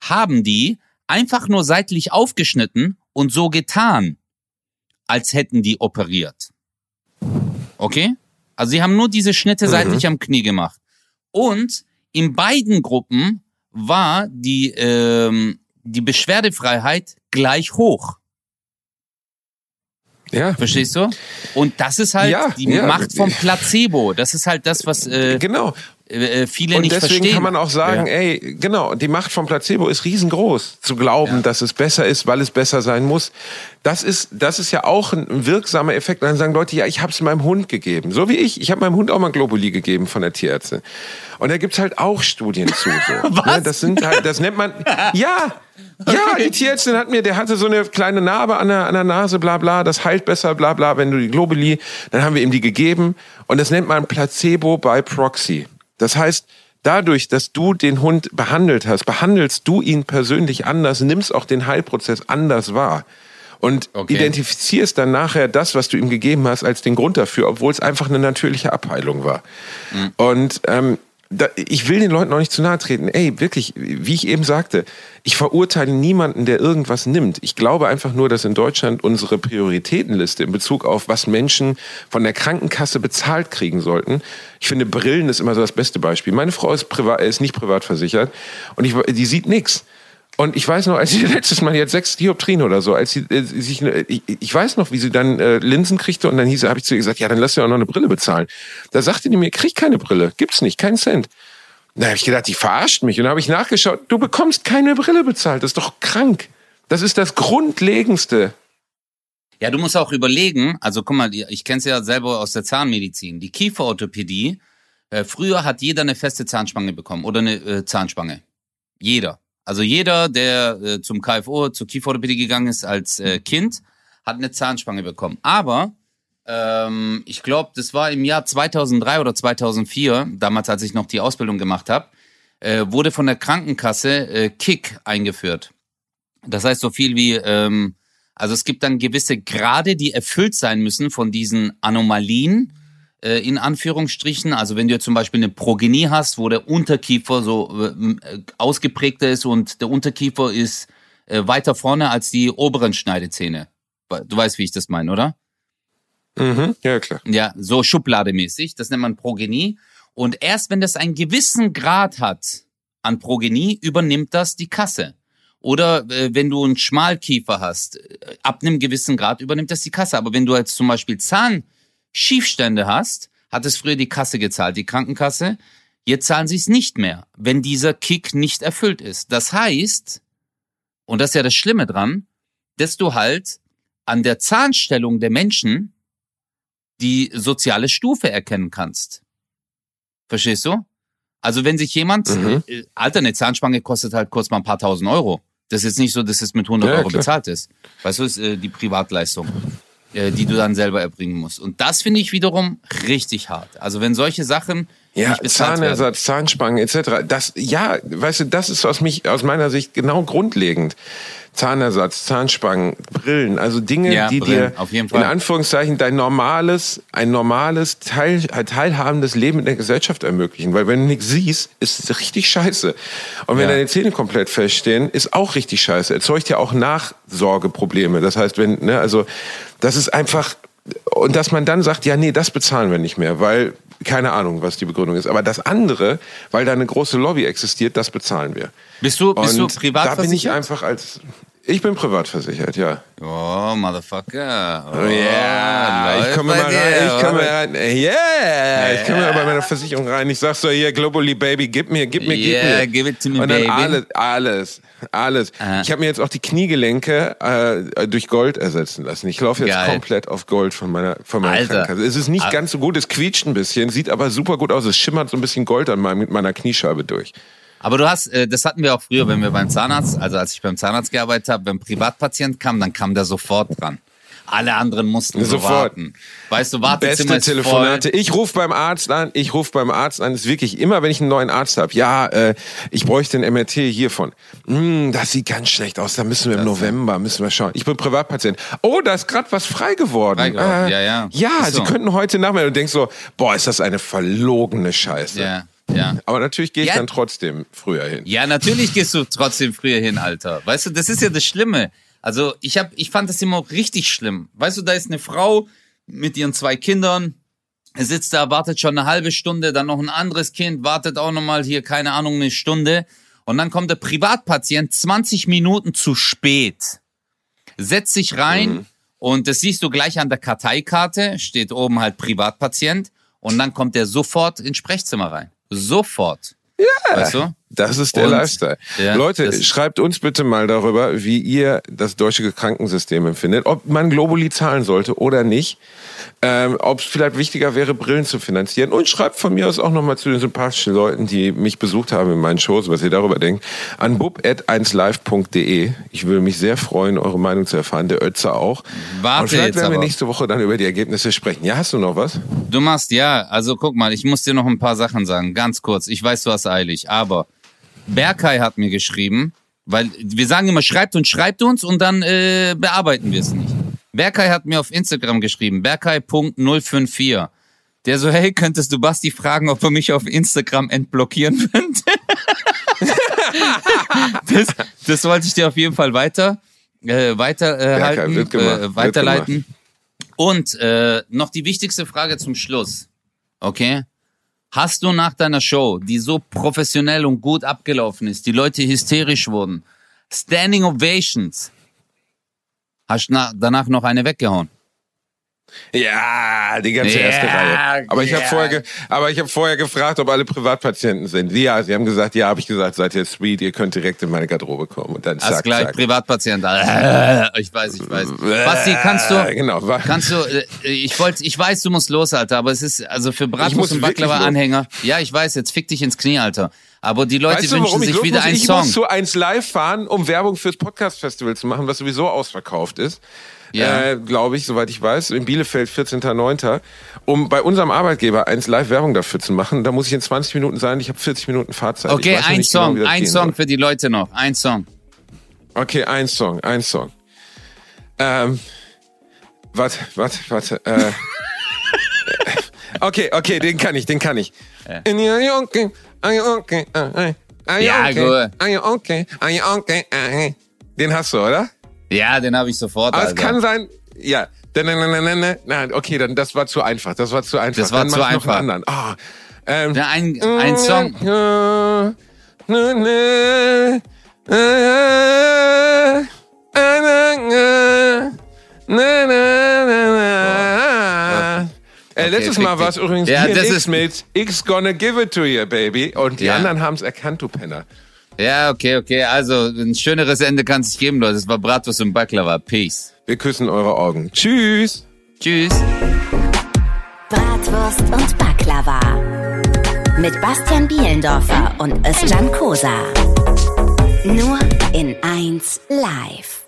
haben die einfach nur seitlich aufgeschnitten und so getan, als hätten die operiert. Okay? Also sie haben nur diese Schnitte mhm. seitlich am Knie gemacht. Und in beiden Gruppen war die, ähm, die Beschwerdefreiheit gleich hoch. Ja. Verstehst du? Und das ist halt ja, die ja. Macht vom Placebo. Das ist halt das, was äh, genau. Äh, viele und nicht deswegen verstehen. kann man auch sagen, ja. ey, genau, die Macht vom Placebo ist riesengroß. Zu glauben, ja. dass es besser ist, weil es besser sein muss. Das ist, das ist ja auch ein wirksamer Effekt. Und dann sagen Leute, ja, ich habe es meinem Hund gegeben. So wie ich. Ich habe meinem Hund auch mal Globuli gegeben von der Tierärztin. Und da gibt's halt auch Studien zu. So. [LAUGHS] Was? Ne, das sind halt, das nennt man, ja, ja, die Tierärztin hat mir, der hatte so eine kleine Narbe an der, an der Nase, bla bla, das heilt besser, bla bla, wenn du die Globuli, dann haben wir ihm die gegeben. Und das nennt man Placebo by Proxy. Das heißt, dadurch, dass du den Hund behandelt hast, behandelst du ihn persönlich anders, nimmst auch den Heilprozess anders wahr und okay. identifizierst dann nachher das, was du ihm gegeben hast, als den Grund dafür, obwohl es einfach eine natürliche Abheilung war. Mhm. Und ähm, da, ich will den Leuten auch nicht zu nahe treten. Ey, wirklich, wie ich eben sagte, ich verurteile niemanden, der irgendwas nimmt. Ich glaube einfach nur, dass in Deutschland unsere Prioritätenliste in Bezug auf, was Menschen von der Krankenkasse bezahlt kriegen sollten. Ich finde, Brillen ist immer so das beste Beispiel. Meine Frau ist, privat, ist nicht privat versichert und ich, die sieht nichts. Und ich weiß noch, als sie [LAUGHS] letztes Mal, jetzt sechs Dioptrien oder so, als sie äh, sich, äh, ich, ich weiß noch, wie sie dann äh, Linsen kriegte und dann hieß, habe ich zu ihr gesagt, ja, dann lass dir auch noch eine Brille bezahlen. Da sagte die mir, krieg keine Brille, gibt's nicht, keinen Cent. Da habe ich gedacht, die verarscht mich. Und dann habe ich nachgeschaut, du bekommst keine Brille bezahlt, das ist doch krank. Das ist das Grundlegendste. Ja, du musst auch überlegen, also guck mal, ich kenne es ja selber aus der Zahnmedizin, die Kieferorthopädie, äh, früher hat jeder eine feste Zahnspange bekommen oder eine äh, Zahnspange. Jeder. Also jeder, der äh, zum KFO, zur Kieferorthopädie gegangen ist als äh, Kind, hat eine Zahnspange bekommen. Aber ähm, ich glaube, das war im Jahr 2003 oder 2004, damals als ich noch die Ausbildung gemacht habe, äh, wurde von der Krankenkasse äh, Kick eingeführt. Das heißt so viel wie, ähm, also es gibt dann gewisse Grade, die erfüllt sein müssen von diesen Anomalien äh, in Anführungsstrichen. Also wenn du jetzt zum Beispiel eine Progenie hast, wo der Unterkiefer so äh, ausgeprägter ist und der Unterkiefer ist äh, weiter vorne als die oberen Schneidezähne. Du weißt, wie ich das meine, oder? Mhm, ja, klar. Ja, so schublademäßig. Das nennt man Progenie. Und erst wenn das einen gewissen Grad hat an Progenie, übernimmt das die Kasse. Oder äh, wenn du einen Schmalkiefer hast, äh, ab einem gewissen Grad übernimmt das die Kasse. Aber wenn du jetzt zum Beispiel Zahn Schiefstände hast, hat es früher die Kasse gezahlt, die Krankenkasse. Jetzt zahlen sie es nicht mehr, wenn dieser Kick nicht erfüllt ist. Das heißt, und das ist ja das Schlimme dran, dass du halt an der Zahnstellung der Menschen die soziale Stufe erkennen kannst. Verstehst du? Also wenn sich jemand, mhm. äh, Alter, eine Zahnspange kostet halt kurz mal ein paar tausend Euro. Das ist jetzt nicht so, dass es mit 100 ja, Euro klar. bezahlt ist. Weißt du, ist äh, die Privatleistung. Äh, die du dann selber erbringen musst. Und das finde ich wiederum richtig hart. Also wenn solche Sachen ja, Zahnersatz, Zahnspangen etc. Das, ja, weißt du, das ist aus mich, aus meiner Sicht genau grundlegend. Zahnersatz, Zahnspangen, Brillen, also Dinge, ja, die Brillen, dir in Anführungszeichen dein normales, ein normales, teil, teilhabendes Leben in der Gesellschaft ermöglichen. Weil wenn du nichts siehst, ist es richtig scheiße. Und wenn ja. deine Zähne komplett feststehen, ist auch richtig scheiße. Erzeugt ja auch Nachsorgeprobleme. Das heißt, wenn, ne, also das ist einfach, und dass man dann sagt, ja, nee, das bezahlen wir nicht mehr, weil keine Ahnung, was die Begründung ist. Aber das andere, weil da eine große Lobby existiert, das bezahlen wir. Bist du, bist und du privat Da bin ich einfach als Ich bin privat versichert, ja. Oh, Motherfucker. Oh, Ja, ich läuft komme mal dir, rein. Ich komme rein. Yeah, ich komme bei meiner Versicherung rein. Ich sag so hier, Globally Baby, gib mir, gib mir, gib Yeah, mir. give it to me, Und dann baby. alles, alles, alles. Ah. Ich habe mir jetzt auch die Kniegelenke äh, durch Gold ersetzen lassen. Ich laufe jetzt Geil. komplett auf Gold von meiner, von meiner Alter. Krankenkasse. Es ist nicht ganz so gut, es quietscht ein bisschen, sieht aber super gut aus. Es schimmert so ein bisschen Gold an meinem, mit meiner Kniescheibe durch. Aber du hast, äh, das hatten wir auch früher, wenn wir beim Zahnarzt, also als ich beim Zahnarzt gearbeitet habe, wenn ein Privatpatient kam, dann kam der sofort dran. Alle anderen mussten so Sofort. warten. Weißt du, Wartezimmer Beste Telefonate. voll. Ich rufe beim Arzt an, ich rufe beim Arzt an. Das ist wirklich immer, wenn ich einen neuen Arzt habe. Ja, äh, ich bräuchte ein MRT hiervon. Hm, das sieht ganz schlecht aus. Da müssen wir im November, müssen wir schauen. Ich bin Privatpatient. Oh, da ist gerade was frei geworden. Frei geworden, ja, ja. Ja, Ach so. Sie könnten heute Nachmittag. Und du denkst so, boah, ist das eine verlogene Scheiße. Ja, ja. Aber natürlich gehe ich Ja. dann trotzdem früher hin. Ja, natürlich gehst du trotzdem früher hin, Alter. Weißt du, das ist ja das Schlimme. Also ich hab, ich fand das immer richtig schlimm. Weißt du, da ist eine Frau mit ihren zwei Kindern, er sitzt da, wartet schon eine halbe Stunde, dann noch ein anderes Kind, wartet auch nochmal hier, keine Ahnung, eine Stunde. Und dann kommt der Privatpatient 20 Minuten zu spät, setzt sich rein und das siehst du gleich an der Karteikarte, steht oben halt Privatpatient und dann kommt er sofort ins Sprechzimmer rein. Sofort. Ja. Weißt du? Das ist der Und- Lifestyle. Ja, Leute, schreibt uns bitte mal darüber, wie ihr das deutsche Krankensystem empfindet, ob man Globuli zahlen sollte oder nicht, ähm, ob es vielleicht wichtiger wäre, Brillen zu finanzieren und schreibt von mir aus auch nochmal zu den sympathischen Leuten, die mich besucht haben in meinen Shows, was ihr darüber denkt, an bub.1live.de. Ich würde mich sehr freuen, eure Meinung zu erfahren, der Ötzer auch. Warte und vielleicht werden wir aber. nächste Woche dann über die Ergebnisse sprechen. Ja, hast du noch was? Du machst, ja, also guck mal, ich muss dir noch ein paar Sachen sagen, ganz kurz. Ich weiß, du hast eilig, aber Berkay hat mir geschrieben, weil wir sagen immer, schreibt uns, schreibt uns und dann äh, bearbeiten wir es nicht. Berkay hat mir auf Instagram geschrieben, berkay.054. Der so, hey, könntest du Basti fragen, ob er mich auf Instagram entblockieren [LAUGHS] könnte? das, das wollte ich dir auf jeden Fall weiter, äh, weiter äh, halten, äh, weiterleiten. Und äh, noch die wichtigste Frage zum Schluss. Okay? Hast du nach deiner Show, die so professionell und gut abgelaufen ist, die Leute hysterisch wurden, Standing Ovations, hast danach noch eine weggehauen? Ja, die ganze Ja, erste Reihe. Aber ich habe vorher, aber ich habe vorher gefragt, ob alle Privatpatienten sind. Ja, sie haben gesagt, ja, habe ich gesagt, seid ihr sweet, ihr könnt direkt in meine Garderobe kommen und dann Hast zack, gleich zack. Privatpatient. Äh, [LAUGHS] Ich weiß, ich weiß. Basti, kannst Äh, du, genau, wa- kannst du, äh, ich wollte, ich weiß, du musst los, Alter, aber es ist, also für Ich muss Bratwurst und Baklava-Anhänger, ja, ich weiß, jetzt fick dich ins Knie, Alter. Aber die Leute Weißt du, wünschen ich sich wieder muss? einen ich Song. muss zu 1 Live fahren, um Werbung fürs Podcast-Festival zu machen, was sowieso ausverkauft ist. Ja. Äh, Glaube ich, soweit ich weiß. In Bielefeld, 14.09. Um bei unserem Arbeitgeber 1 Live Werbung dafür zu machen. Da muss ich in 20 Minuten sein. Ich habe 40 Minuten Fahrzeit. Okay, ein genau, Song, das ein Song soll. für die Leute noch, ein Song. Okay, ein Song, ein Song. Ähm, warte, warte, warte. Äh, okay, okay, den kann ich, den kann ich. In your okay, are you okay? uh, Are you Ja, okay? gut. Are you okay? Are you okay? Uh, Den hast du, oder? Ja, den habe ich sofort. Aber also. es kann sein, ja. Nein, okay, dann das war zu einfach. Das war zu einfach. Das war dann zu einfach. Noch einen anderen. Oh, ähm, Na, ein, ein Song. Okay, letztes Mal war es übrigens ja, das ist mit X gonna give it to you, baby. Und die ja. anderen haben es erkannt, du Penner. Ja, okay, okay. Also ein schöneres Ende kann es nicht geben, Leute. Es war Bratwurst und Baklava. Peace. Wir küssen eure Augen. Tschüss. Tschüss. Bratwurst und Baklava. Mit Bastian Bielendorfer und Özcan Kosa. Nur in 1 Live.